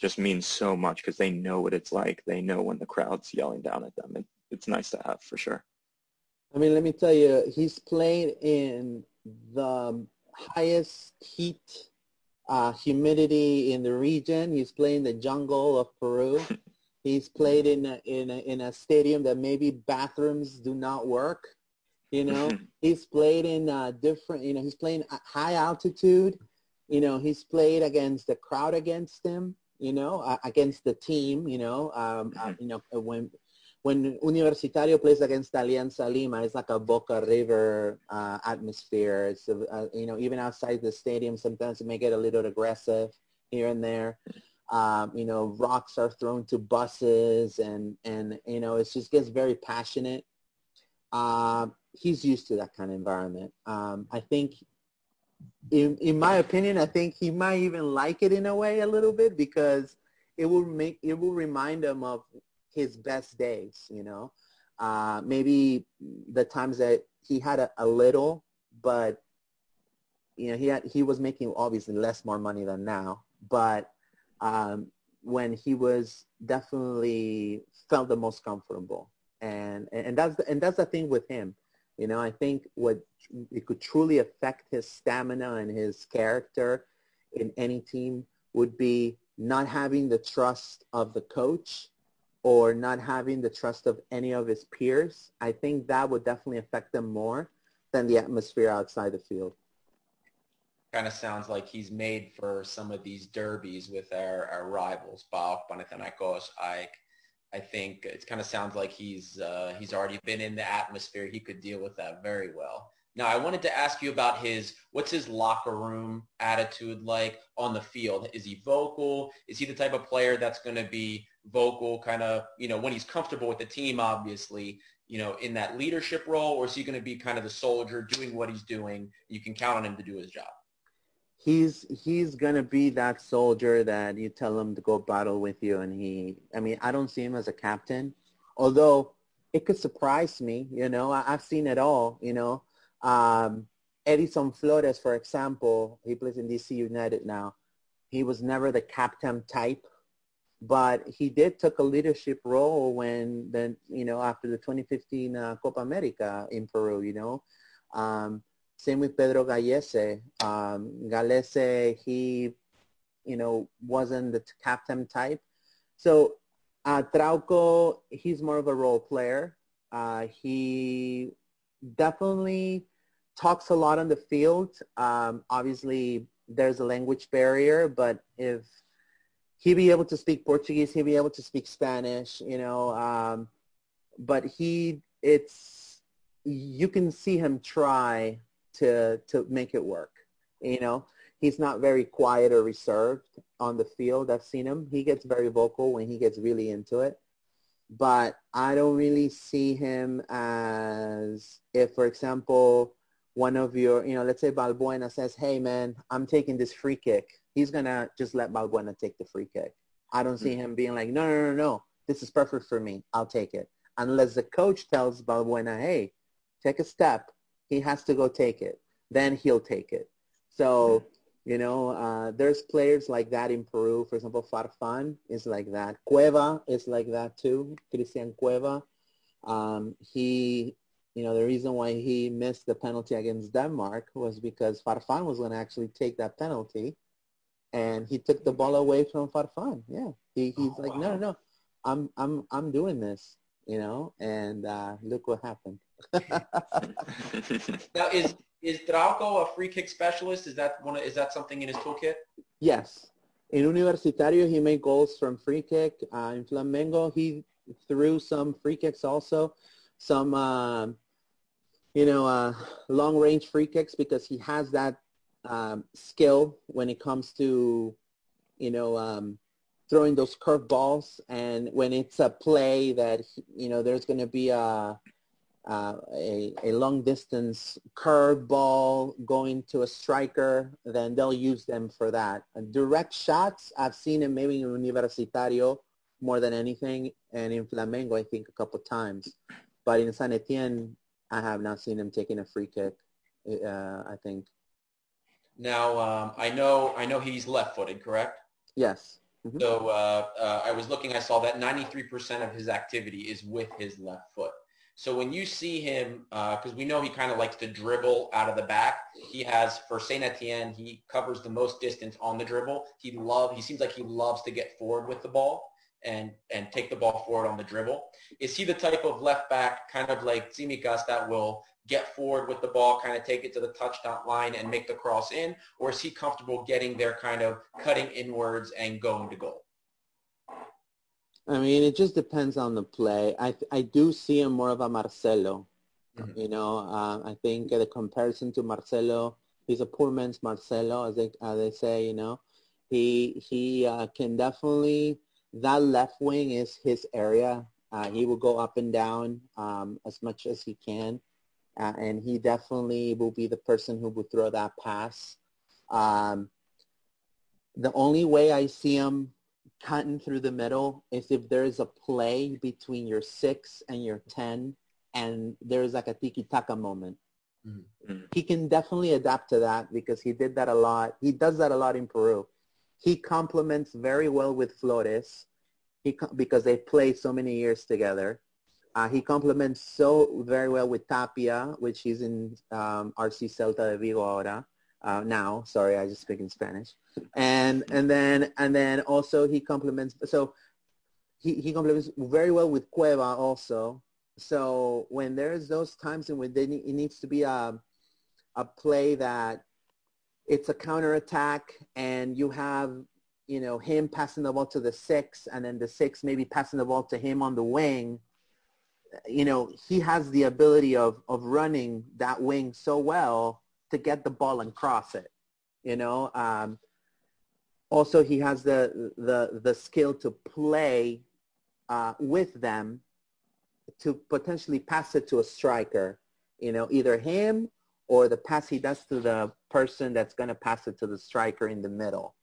just means so much because they know what it's like. They know when the crowd's yelling down at them. It, it's nice to have for sure. I mean, let me tell you, he's played in the highest heat, uh, humidity in the region. He's played in the jungle of Peru. he's played in a, in a, in a stadium that maybe bathrooms do not work. You know, he's played in uh, different. You know, he's playing at high altitude. You know, he's played against the crowd against him. You know, uh, against the team. You know, um, uh, you know when when Universitario plays against Alianza Lima, it's like a Boca River uh, atmosphere. It's, uh, you know, even outside the stadium, sometimes it may get a little aggressive here and there. Um, you know, rocks are thrown to buses and, and you know, it just gets very passionate. Uh, he's used to that kind of environment. Um, I think, in, in my opinion, I think he might even like it in a way a little bit because it will make, it will remind him of his best days, you know. Uh, maybe the times that he had a, a little, but you know, he had, he was making obviously less more money than now, but um, when he was definitely felt the most comfortable, and and that's the, and that's the thing with him, you know. I think what it could truly affect his stamina and his character in any team would be not having the trust of the coach or not having the trust of any of his peers. I think that would definitely affect them more than the atmosphere outside the field. Kind of sounds like he's made for some of these derbies with our, our rivals, PAOK, Panathinaikos, AEK. I think it kind of sounds like he's uh, he's already been in the atmosphere. He could deal with that very well. Now, I wanted to ask you about his, what's his locker room attitude like on the field? Is he vocal? Is he the type of player that's going to be vocal kind of, you know, when he's comfortable with the team, obviously, you know, in that leadership role, or is he going to be kind of the soldier doing what he's doing? You can count on him to do his job. He's he's gonna be that soldier that you tell him to go battle with you, and he. I mean, I don't see him as a captain, although it could surprise me. You know, I, I've seen it all. You know, um, Edison Flores, for example, he plays in DC United now. He was never the captain type, but he did took a leadership role when then you know after the 2015 uh, Copa America in Peru. You know, um, same with Pedro Gallese. Um, Gallese, he you know wasn't the captain type. So uh, Trauco, he's more of a role player. Uh, he definitely talks a lot on the field. Um, obviously, there's a language barrier, but if he be able to speak Portuguese, he'll be able to speak Spanish, you know. Um, but he, it's, you can see him try to, to make it work, you know. He's not very quiet or reserved on the field. I've seen him. He gets very vocal when he gets really into it but I don't really see him as if, for example, one of your, you know, let's say Balbuena says, hey, man, I'm taking this free kick. He's going to just let Balbuena take the free kick. I don't see mm-hmm. him being like, no, no, no, no, this is perfect for me. I'll take it. Unless the coach tells Balbuena, hey, take a step. He has to go take it. Then he'll take it. So mm-hmm. You know, uh, there's players like that in Peru. For example, Farfan is like that. Cueva is like that too. Cristian Cueva. Um, he, you know, the reason why he missed the penalty against Denmark was because Farfan was going to actually take that penalty, and he took the ball away from Farfan. Yeah, he, he's oh, like, wow. no, no, no, I'm, I'm, I'm doing this. You know, and uh, look what happened. now, is is Trauco a free kick specialist? Is that one? Of, is that something in his toolkit? Yes. In Universitario, he made goals from free kick. Uh, in Flamengo, he threw some free kicks also, some uh, you know uh, long range free kicks because he has that um, skill when it comes to you know um, throwing those curve balls and when it's a play that you know there's going to be a uh, a, a long distance curve ball going to a striker, then they'll use them for that. direct shots, I've seen him maybe in Universitario more than anything, and in Flamengo, I think a couple times. But in San Etienne, I have not seen him taking a free kick. Uh, I think. Now um, I know I know he's left-footed, correct? Yes. Mm-hmm. So uh, uh I was looking. I saw that 93% of his activity is with his left foot. So when you see him, because uh, we know he kind of likes to dribble out of the back, he has for Saint Etienne, he covers the most distance on the dribble. He love, he seems like he loves to get forward with the ball and and take the ball forward on the dribble. Is he the type of left back, kind of like Tsimikas, that will get forward with the ball, kind of take it to the touchdown line and make the cross in, or is he comfortable getting there, kind of cutting inwards and going to goal? I mean, it just depends on the play. I I do see him more of a Marcelo. Mm-hmm. You know, uh, I think the comparison to Marcelo, he's a poor man's Marcelo, as they as they say. You know, he he uh, can definitely that left wing is his area. Uh, he will go up and down um, as much as he can, uh, and he definitely will be the person who will throw that pass. Um, the only way I see him cutting through the middle is if there is a play between your six and your 10 and there's like a tiki-taka moment. Mm-hmm. He can definitely adapt to that because he did that a lot. He does that a lot in Peru. He complements very well with Flores he, because they played so many years together. Uh, he complements so very well with Tapia, which is in um, RC Celta de Vigo ahora. uh, now. Sorry, I just speak in Spanish. And and then and then also he complements. So he he complements very well with Cueva also. So when there's those times in which they it needs to be a a play that it's a counterattack and you have you know him passing the ball to the six and then the six maybe passing the ball to him on the wing you know he has the ability of of running that wing so well to get the ball and cross it. You know, um, also he has the the the skill to play uh, with them to potentially pass it to a striker. You know, either him or the pass he does to the person that's going to pass it to the striker in the middle.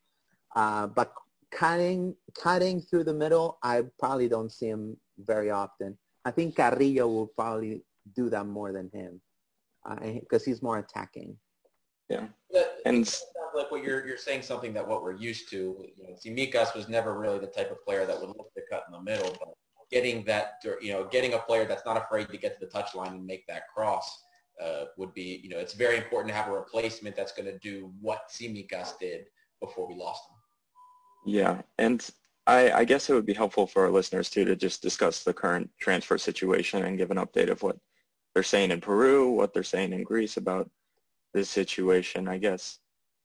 Uh, but cutting cutting through the middle, I probably don't see him very often. I think Carrillo will probably do that more than him because uh, he's more attacking. Yeah. That, and like what you're you're saying something that what we're used to. You know, Tsimikas was never really the type of player that would look to cut in the middle, but getting that you know getting a player that's not afraid to get to the touchline and make that cross uh, would be you know it's very important to have a replacement that's going to do what Tsimikas did before we lost him. Yeah, and I, I guess it would be helpful for our listeners too to just discuss the current transfer situation and give an update of what they're saying in Peru, what they're saying in Greece about this situation. I guess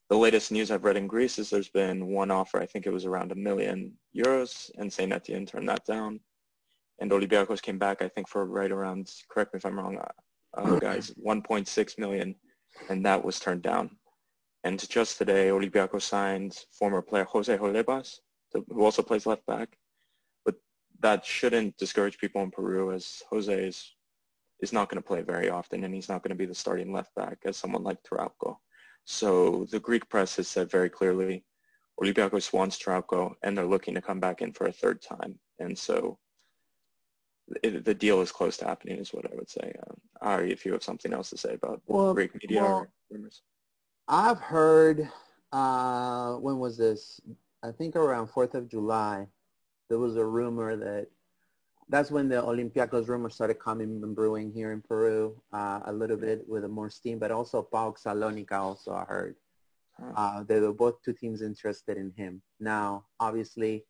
the latest news I've read in Greece is there's been one offer. I think it was around a million euros, and Saint Etienne turned that down. And Olympiacos came back, I think, for right around, correct me if I'm wrong, uh, uh guys, 1.6 million, and that was turned down. And just today, Olympiacos signed former player Jose Holebas, who also plays left back. But that shouldn't discourage people in Peru as Jose is is not going to play very often, and he's not going to be the starting left back as someone like Trauco. So the Greek press has said very clearly, Olympiacos wants Trauco, and they're looking to come back in for a third time. And so it, the deal is close to happening, is what I would say. Um, Ari, if you have something else to say about well, Greek media well, rumors. I've heard, uh, when was this? I think around 4th of July, there was a rumor that that's when the Olympiacos rumor started coming and brewing here in Peru uh, a little bit with a more steam, but also PAOK Salonika also I heard. Uh, they were both two teams interested in him. Now, obviously,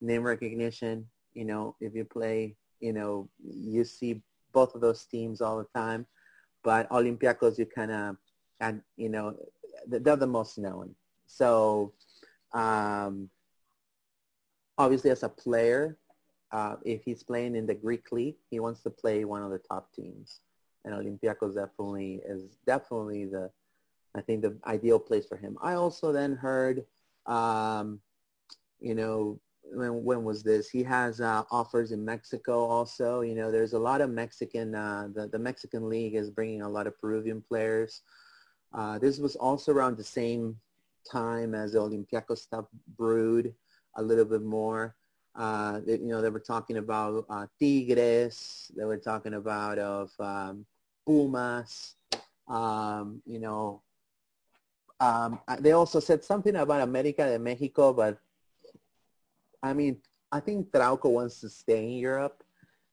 name recognition, you know, if you play, you know, you see both of those teams all the time. But Olympiacos, you kind of, and you know, they're the most known. So, um, obviously, as a player, uh, if he's playing in the Greek league, he wants to play one of the top teams. And Olympiacos definitely is definitely the, I think the ideal place for him. I also then heard, um, you know, when, when was this? He has uh, offers in Mexico also. You know, there's a lot of Mexican, uh, the, the Mexican league is bringing a lot of Peruvian players. Uh, this was also around the same time as the Olympiacos stuff brewed a little bit more. Uh, they, you know, they were talking about uh, Tigres. They were talking about of um, Pumas. Um, you know, um, they also said something about America de Mexico, but I mean, I think Trauco wants to stay in Europe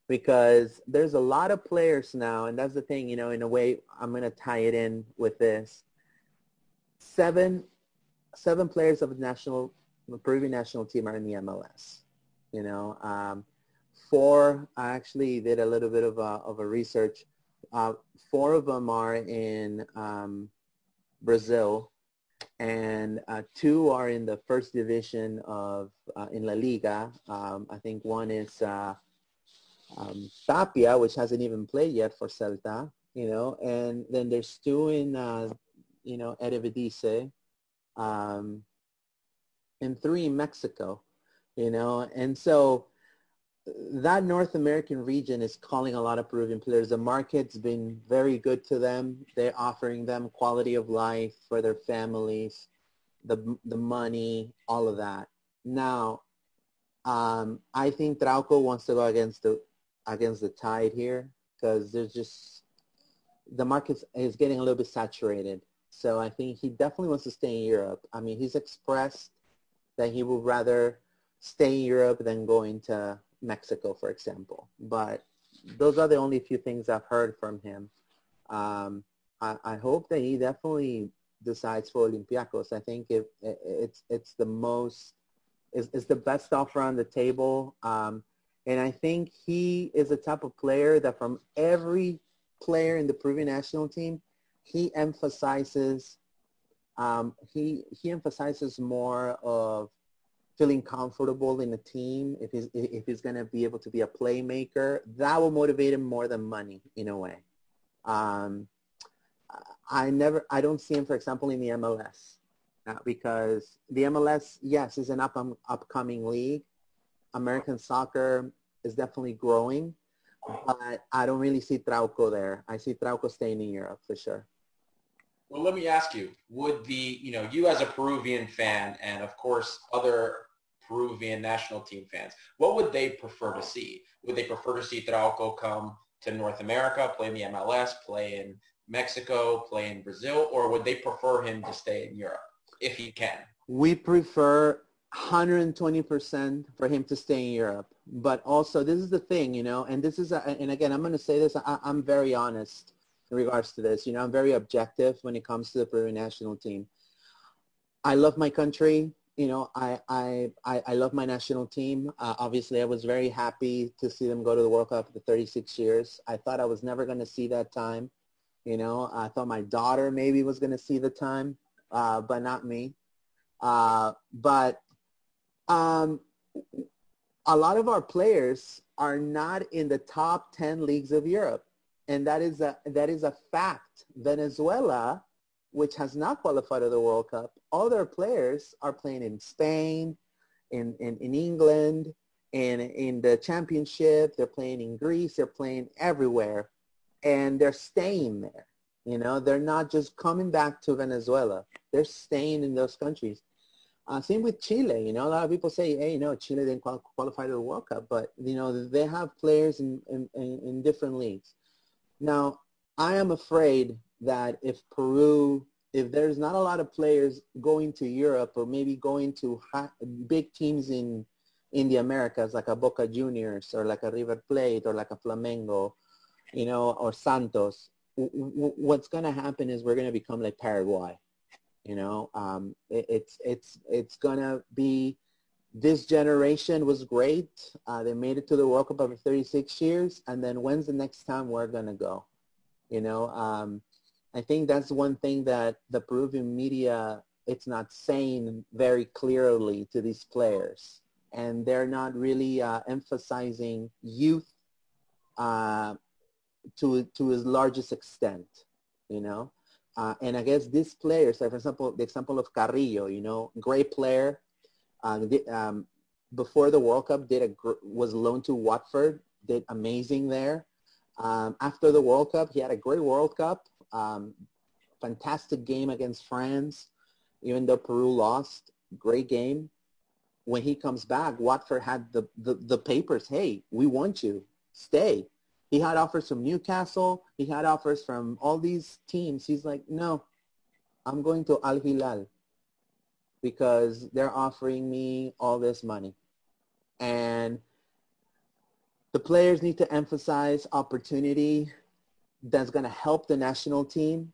because there's a lot of players now, and that's the thing, you know, in a way, I'm going to tie it in with this. Seven, seven players of the national, the Peruvian national team are in the MLS. You know, um, four, I actually did a little bit of a, of a research. Uh, four of them are in um, Brazil and uh, two are in the first division of uh, in La Liga. Um, I think one is uh, um, Tapia, which hasn't even played yet for Celta, you know, and then there's two in, uh, you know, Eredivisie, um, and three Mexico you know, and so that North American region is calling a lot of Peruvian players. The market's been very good to them. They're offering them quality of life for their families, the the money, all of that. Now, um, I think Trauco wants to go against the against the tide here because there's just the market is getting a little bit saturated. So I think he definitely wants to stay in Europe. I mean, he's expressed that he would rather stay in Europe than going to Mexico, for example. But those are the only few things I've heard from him. Um, I, I, hope that he definitely decides for Olympiacos. I think it, it, it's it's the most is, is the best offer on the table. Um, and I think he is a type of player that from every player in the Peruvian national team, he emphasizes um, he he emphasizes more of feeling comfortable in a team. If he's if he's going to be able to be a playmaker, that will motivate him more than money in a way. Um, I never I don't see him, for example, in the MLS uh, because the MLS, yes, is an up um, upcoming league. American soccer is definitely growing, but I don't really see Trauco there. I see Trauco staying in Europe for sure. Well, let me ask you, would the, you know, you as a Peruvian fan and of course other Peruvian national team fans, what would they prefer to see? Would they prefer to see Trauco come to North America, play in the MLS, play in Mexico, play in Brazil, or would they prefer him to stay in Europe if he can? We prefer 120% for him to stay in Europe. But also, this is the thing, you know, and this is, a, and again, I'm going to say this, I, I'm very honest in regards to this. You know, I'm very objective when it comes to the Peruvian national team. I love my country. You know, I, I, I, I love my national team. Uh, obviously, I was very happy to see them go to the World Cup for 36 years. I thought I was never going to see that time. You know, I thought my daughter maybe was going to see the time, uh, but not me. Uh, but um, a lot of our players are not in the top 10 leagues of Europe. And that is a, that is a fact. Venezuela, which has not qualified for the World Cup, all their players are playing in Spain, in, in, in England, and in the championship. They're playing in Greece. They're playing everywhere. And they're staying there. You know, they're not just coming back to Venezuela. They're staying in those countries. Uh, same with Chile. You know, a lot of people say, hey, you know, Chile didn't qualify to the World Cup, but you know, they have players in, in, in different leagues. Now, I am afraid that if Peru, if there's not a lot of players going to Europe or maybe going to big teams in in the Americas, like a Boca Juniors or like a River Plate or like a Flamengo, you know, or Santos, w- w- what's going to happen is we're going to become like Paraguay you know, um, it, it's it's it's gonna be. This generation was great. Uh, they made it to the World Cup over 36 years, and then when's the next time we're gonna go? You know, um, I think that's one thing that the Peruvian media it's not saying very clearly to these players, and they're not really uh, emphasizing youth uh, to to its largest extent. You know, uh, and I guess these players, like for example, the example of Carrillo, you know, great player. Uh, um, before the World Cup, did a was loaned to Watford, did amazing there. Um, after the World Cup, he had a great World Cup, um, fantastic game against France, even though Peru lost, great game. When he comes back, Watford had the, the, the papers, hey, we want you, stay. He had offers from Newcastle. He had offers from all these teams. He's like, no, I'm going to Al Hilal because they're offering me all this money. And the players need to emphasize opportunity that's going to help the national team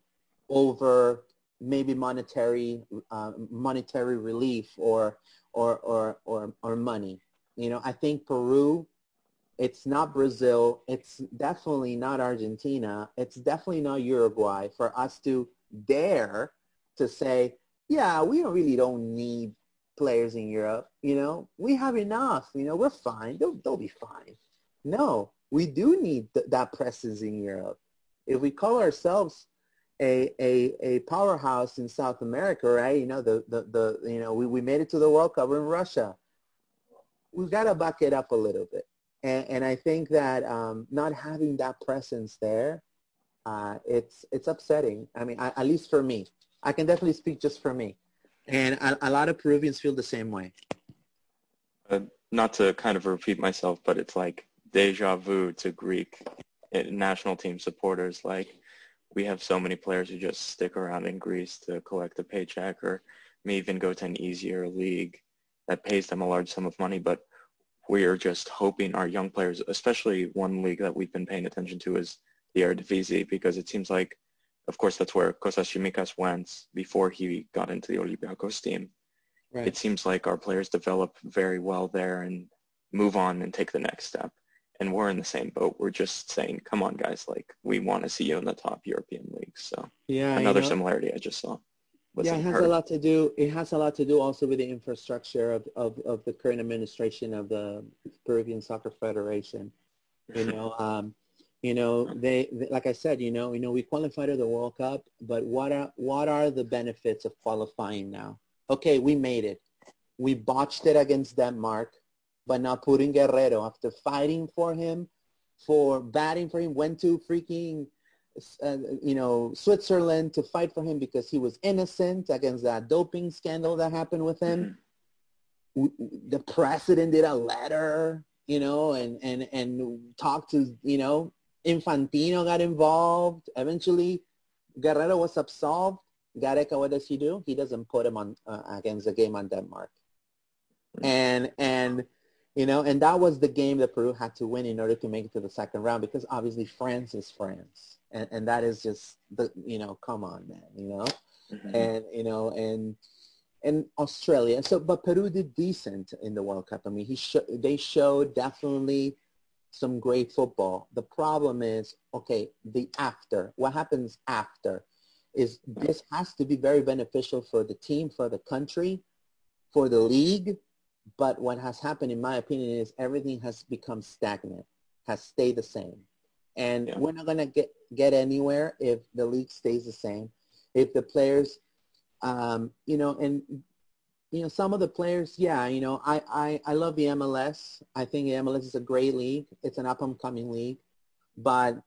over maybe monetary uh, monetary relief or, or or or or money. You know, I think Peru it's not Brazil. It's definitely not Argentina. It's definitely not Uruguay for us to dare to say, yeah, we really don't need players in Europe. You know, we have enough. You know, we're fine. They'll, they'll be fine. No, we do need th- that presence in Europe. If we call ourselves a, a, a powerhouse in South America, right? You know, the, the, the you know, we, we made it to the World Cup in Russia. We've got to back it up a little bit. And, and I think that um, not having that presence there, uh, it's it's upsetting. I mean, I, at least for me, I can definitely speak just for me, and a, a lot of Peruvians feel the same way. Uh, not to kind of repeat myself, but it's like deja vu to Greek eh, national team supporters. Like we have so many players who just stick around in Greece to collect a paycheck or may even go to an easier league that pays them a large sum of money, but we are just hoping our young players, especially one league that we've been paying attention to is the Eredivisie, because it seems like of course, that's where Kostas Tsimikas went before he got into the Olympiacos team. Right. It seems like our players develop very well there and move on and take the next step. And we're in the same boat. We're just saying, come on, guys, like we want to see you in the top European leagues. So yeah, another you know, similarity I just saw. Yeah, it has heard. a lot to do. It has a lot to do also with the infrastructure of, of, of the current administration of the Peruvian Soccer Federation. You know, um, you know, they, they, like I said, you know, you know, we qualified to the World Cup, but what are what are the benefits of qualifying now? Okay, we made it. We botched it against Denmark, but now putting Guerrero after fighting for him, for batting for him, went to freaking, uh, you know, Switzerland to fight for him because he was innocent against that doping scandal that happened with him. Mm-hmm. The president did a letter, you know, and and and talked to, you know, Infantino got involved. Eventually, Guerrero was absolved. Gareca, what does he do? He doesn't put him on uh, against the game on Denmark. And and you know, and that was the game that Peru had to win in order to make it to the second round because obviously France is France, and and that is just the you know, come on, man, you know, mm-hmm. and you know, and and Australia. So, but Peru did decent in the World Cup. I mean, he sh- they showed definitely some great football. The problem is, okay, the after. What happens after is this has to be very beneficial for the team, for the country, for the league. But what has happened, in my opinion, is everything has become stagnant, has stayed the same. And yeah. we're not going to get, get anywhere if the league stays the same. If the players, um, you know, and you know, some of the players, yeah, you know, I, I, I love the MLS. I think the MLS is a great league. It's an up-and-coming league. But,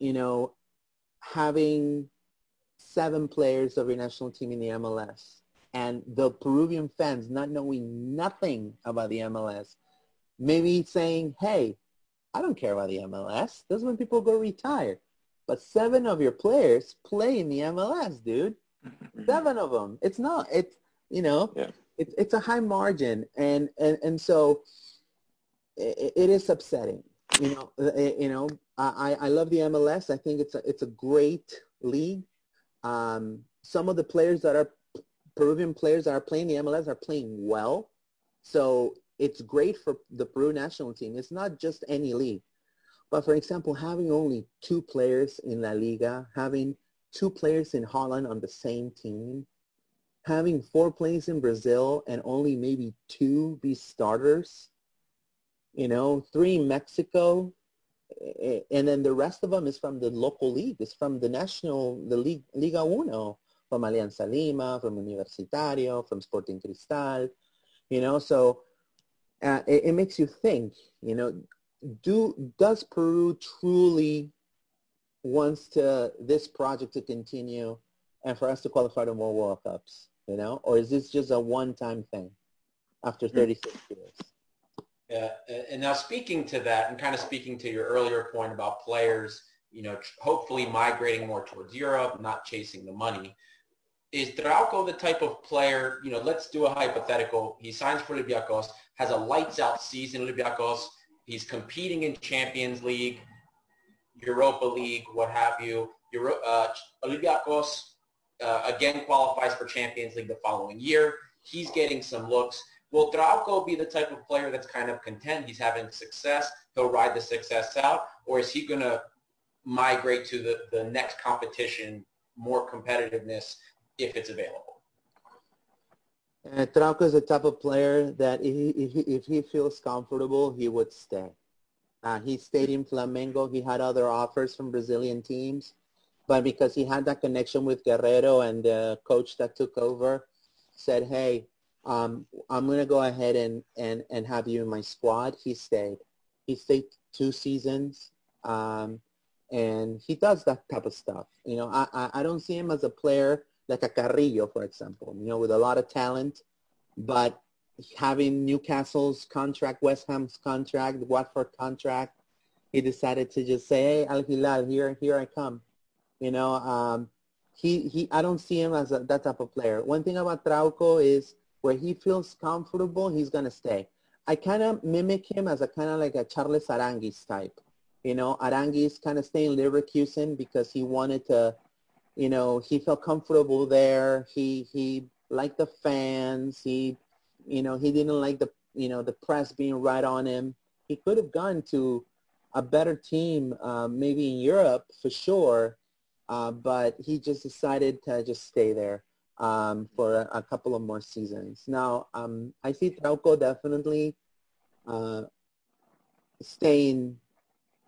you know, having seven players of your national team in the MLS and the Peruvian fans not knowing nothing about the MLS, maybe saying, hey, I don't care about the MLS. This is when people go retire. But seven of your players play in the MLS, dude. Seven of them. It's not, it's, you know, yeah it, it's a high margin, and and and so it, it is upsetting. You know, uh, uh, you know, I I love the MLS. I think it's a it's a great league. Um, some of the players that are Peruvian players that are playing the MLS are playing well, so it's great for the Peru national team. It's not just any league. But for example, having only two players in La Liga, having two players in Holland on the same team, having four players in Brazil and only maybe two be starters, you know, three in Mexico, and then the rest of them is from the local league. It's from the national, the league, Liga Uno, from Alianza Lima, from Universitario, from Sporting Cristal, you know, so uh, it, it makes you think, you know, do does Peru truly wants to this project to continue and for us to qualify to more World Cups? You know, or is this just a one-time thing after hmm. 36 years? Yeah, and now speaking to that and kind of speaking to your earlier point about players, you know, hopefully migrating more towards Europe, not chasing the money. Is Trauco the type of player, you know, let's do a hypothetical. He signs for Olympiacos, has a lights out season Olympiacos. He's competing in Champions League, Europa League, what have you. Euro, uh, Olympiacos uh, again qualifies for Champions League the following year. He's getting some looks. Will Trauco be the type of player that's kind of content? He's having success. He'll ride the success out. Or is he going to migrate to the, the next competition, more competitiveness if it's available? Uh, Trauco is the type of player that if he, if he, if he feels comfortable, he would stay. Uh, he stayed in Flamengo. He had other offers from Brazilian teams but because he had that connection with Guerrero and the coach that took over said, hey, um, I'm going to go ahead and, and, and have you in my squad. He stayed. He stayed two seasons. Um, and he does that type of stuff. You know, I, I, I don't see him as a player like a Carrillo, for example, you know, with a lot of talent, but having Newcastle's contract, West Ham's contract, Watford contract, he decided to just say, hey, Al Hilal, here, here I come. You know, um, he, he, I don't see him as a, that type of player. One thing about Trauco is where he feels comfortable, he's going to stay. I kind of mimic him as a kind of like a Charles Aranguiz type. You know, Aranguiz kind of staying Leverkusen because he wanted to you know, he felt comfortable there. He he liked the fans. He, you know, he didn't like the you know the press being right on him. He could have gone to a better team, uh, maybe in Europe for sure, uh, but he just decided to just stay there um, for a, a, couple of more seasons. Now, um, I see Trauco definitely uh, staying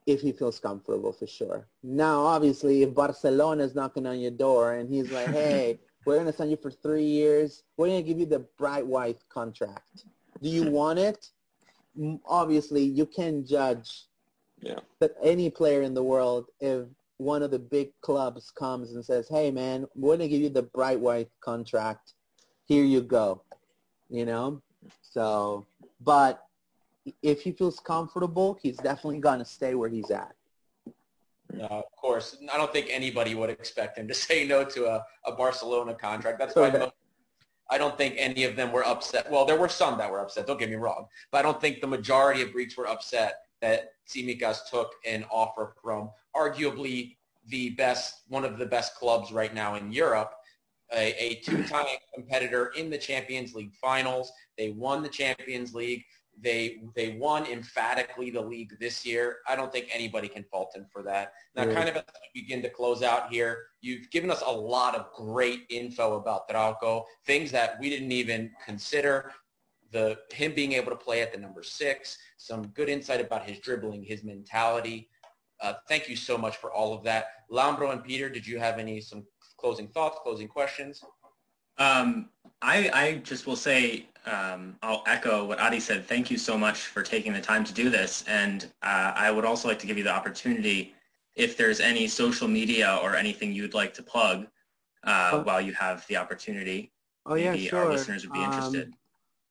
if he feels comfortable for sure. Now, obviously, if Barcelona is knocking on your door and he's like, hey, we're going to sign you for three years. We're going to give you the bright white contract. Do you want it? Obviously, you can judge yeah. that any player in the world if one of the big clubs comes and says, hey, man, we're going to give you the bright white contract. Here you go. You know? So, but if he feels comfortable, he's definitely going to stay where he's at. Uh, of course, I don't think anybody would expect him to say no to a, a Barcelona contract. That's why most, I don't think any of them were upset. Well, there were some that were upset. Don't get me wrong, but I don't think the majority of Greeks were upset that Tsimikas took an offer from arguably the best, one of the best clubs right now in Europe, a, a two-time competitor in the Champions League finals. They won the Champions League. They they won emphatically the league this year. I don't think anybody can fault him for that. Now, kind of as we begin to close out here, you've given us a lot of great info about Trauco, things that we didn't even consider. The him being able to play at the number six, some good insight about his dribbling, his mentality. Uh, thank you so much for all of that. Lambro and Peter, did you have any some closing thoughts, closing questions? Um, I, I just will say um, I'll echo what Adi said. Thank you so much for taking the time to do this. And uh, I would also like to give you the opportunity if there's any social media or anything you'd like to plug uh, oh. while you have the opportunity. Oh, yeah, sure. our listeners would be um, interested.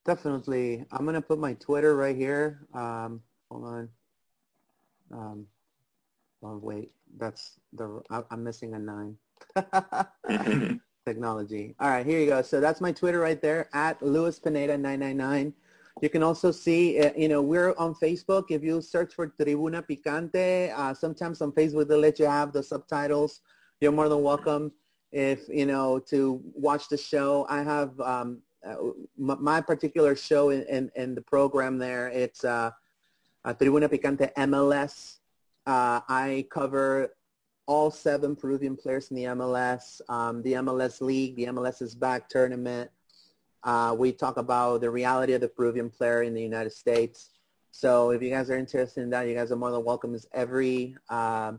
Definitely. I'm going to put my Twitter right here. Um, hold on. Um, oh, wait. That's the, I, I'm missing a nine. technology. All right, here you go. So that's my Twitter right there, at Luis Pineda 999. You can also see, uh, you know, we're on Facebook. If you search for Tribuna Picante, uh, sometimes on Facebook they'll let you have the subtitles. You're more than welcome if, you know, to watch the show. I have um, uh, my particular show in, in, in, the program there. It's uh, Tribuna Picante MLS. Uh, I cover all seven Peruvian players in the MLS, um, the MLS League, the MLS is back tournament. Uh, we talk about the reality of the Peruvian player in the United States. So if you guys are interested in that, you guys are more than welcome. It's every uh,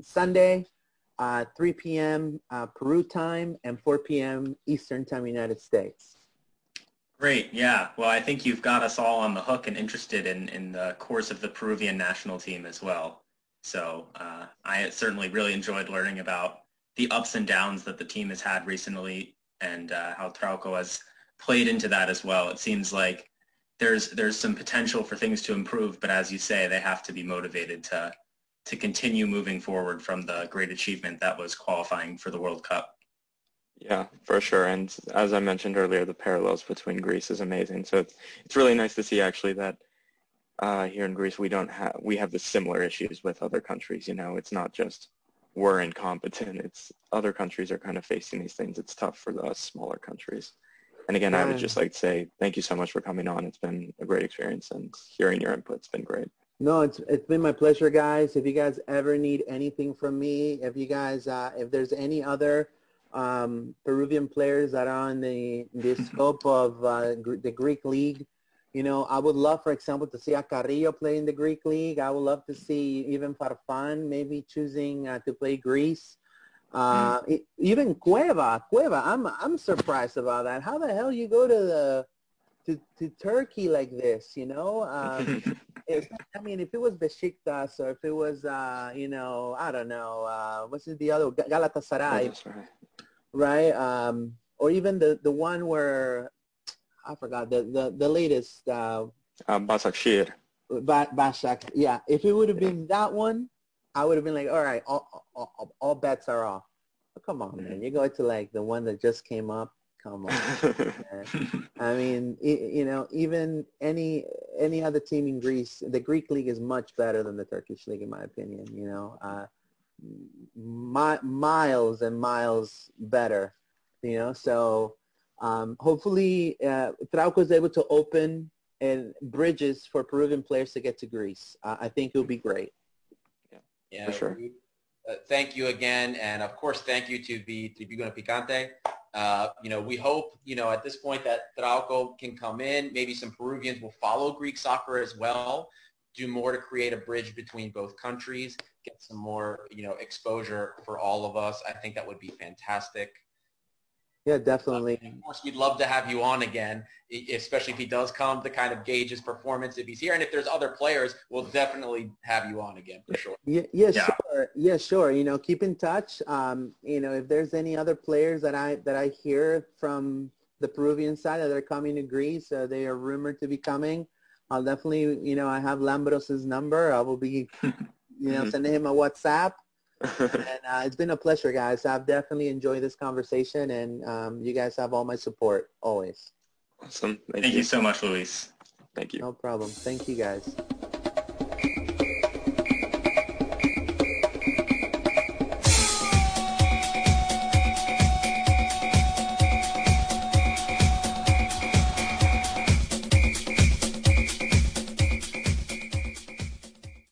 Sunday, uh, 3 p.m. Uh, Peru time and 4 p.m. Eastern time, United States. Great. Yeah. Well, I think you've got us all on the hook and interested in, in the course of the Peruvian national team as well. So uh, I certainly really enjoyed learning about the ups and downs that the team has had recently and uh, how Trauco has played into that as well. It seems like there's there's some potential for things to improve, but as you say, they have to be motivated to to continue moving forward from the great achievement that was qualifying for the World Cup. Yeah, for sure. And as I mentioned earlier, the parallels between Greece is amazing. So it's, it's really nice to see actually that uh, here in Greece, we don't have we have the similar issues with other countries. You know, it's not just we're incompetent. It's other countries are kind of facing these things. It's tough for us smaller countries. And again, I would just like to say thank you so much for coming on. It's been a great experience, and hearing your input's been great. No, it's it's been my pleasure, guys. If you guys ever need anything from me, if you guys, uh, if there's any other um, Peruvian players that are on the the scope of uh, the Greek league, you know, I would love, for example, to see a Carrillo play in the Greek league. I would love to see even Farfan maybe choosing uh, to play Greece. Uh, mm. even Cueva, Cueva, I'm I'm surprised about that. How the hell you go to the to, to Turkey like this? You know, um, I mean, if it was Besiktas or if it was, uh, you know, I don't know, uh, what's the other Galatasaray, right? Um, or even the the one where I forgot the the, the latest. Uh, uh, Başakşehir. Ba- Bashak, yeah. If it would have been that one, I would have been like, all right, all, all, all bets are off. But come on, man. You go to like the one that just came up. Come on. I mean, you know, even any any other team in Greece, the Greek league is much better than the Turkish league, in my opinion. You know, uh, mi- miles and miles better, you know. So um, hopefully uh, Trauco is able to open and bridges for Peruvian players to get to Greece. Uh, I think it will be great. Yeah, yeah for sure. Uh, thank you again, and of course, thank you to the Tribuna Picante. Uh, you know, we hope, you know, at this point that Trauco can come in. Maybe some Peruvians will follow Greek soccer as well, do more to create a bridge between both countries, get some more, you know, exposure for all of us. I think that would be fantastic. Yeah, definitely. of course, we'd love to have you on again, especially if he does come to kind of gauge his performance if he's here. And if there's other players, we'll definitely have you on again for sure. Yeah, yeah, yeah. sure. Yeah, sure. You know, keep in touch. Um, you know, if there's any other players that I that I hear from the Peruvian side that are coming to Greece, uh, they are rumored to be coming. I'll definitely, you know, I have Lambros's number. I will be, you know, sending him a WhatsApp and uh, it's been a pleasure, guys. I've definitely enjoyed this conversation, and um, you guys have all my support always. Awesome. Thank, Thank you. you so much, Luis. Thank you. No problem. Thank you, guys.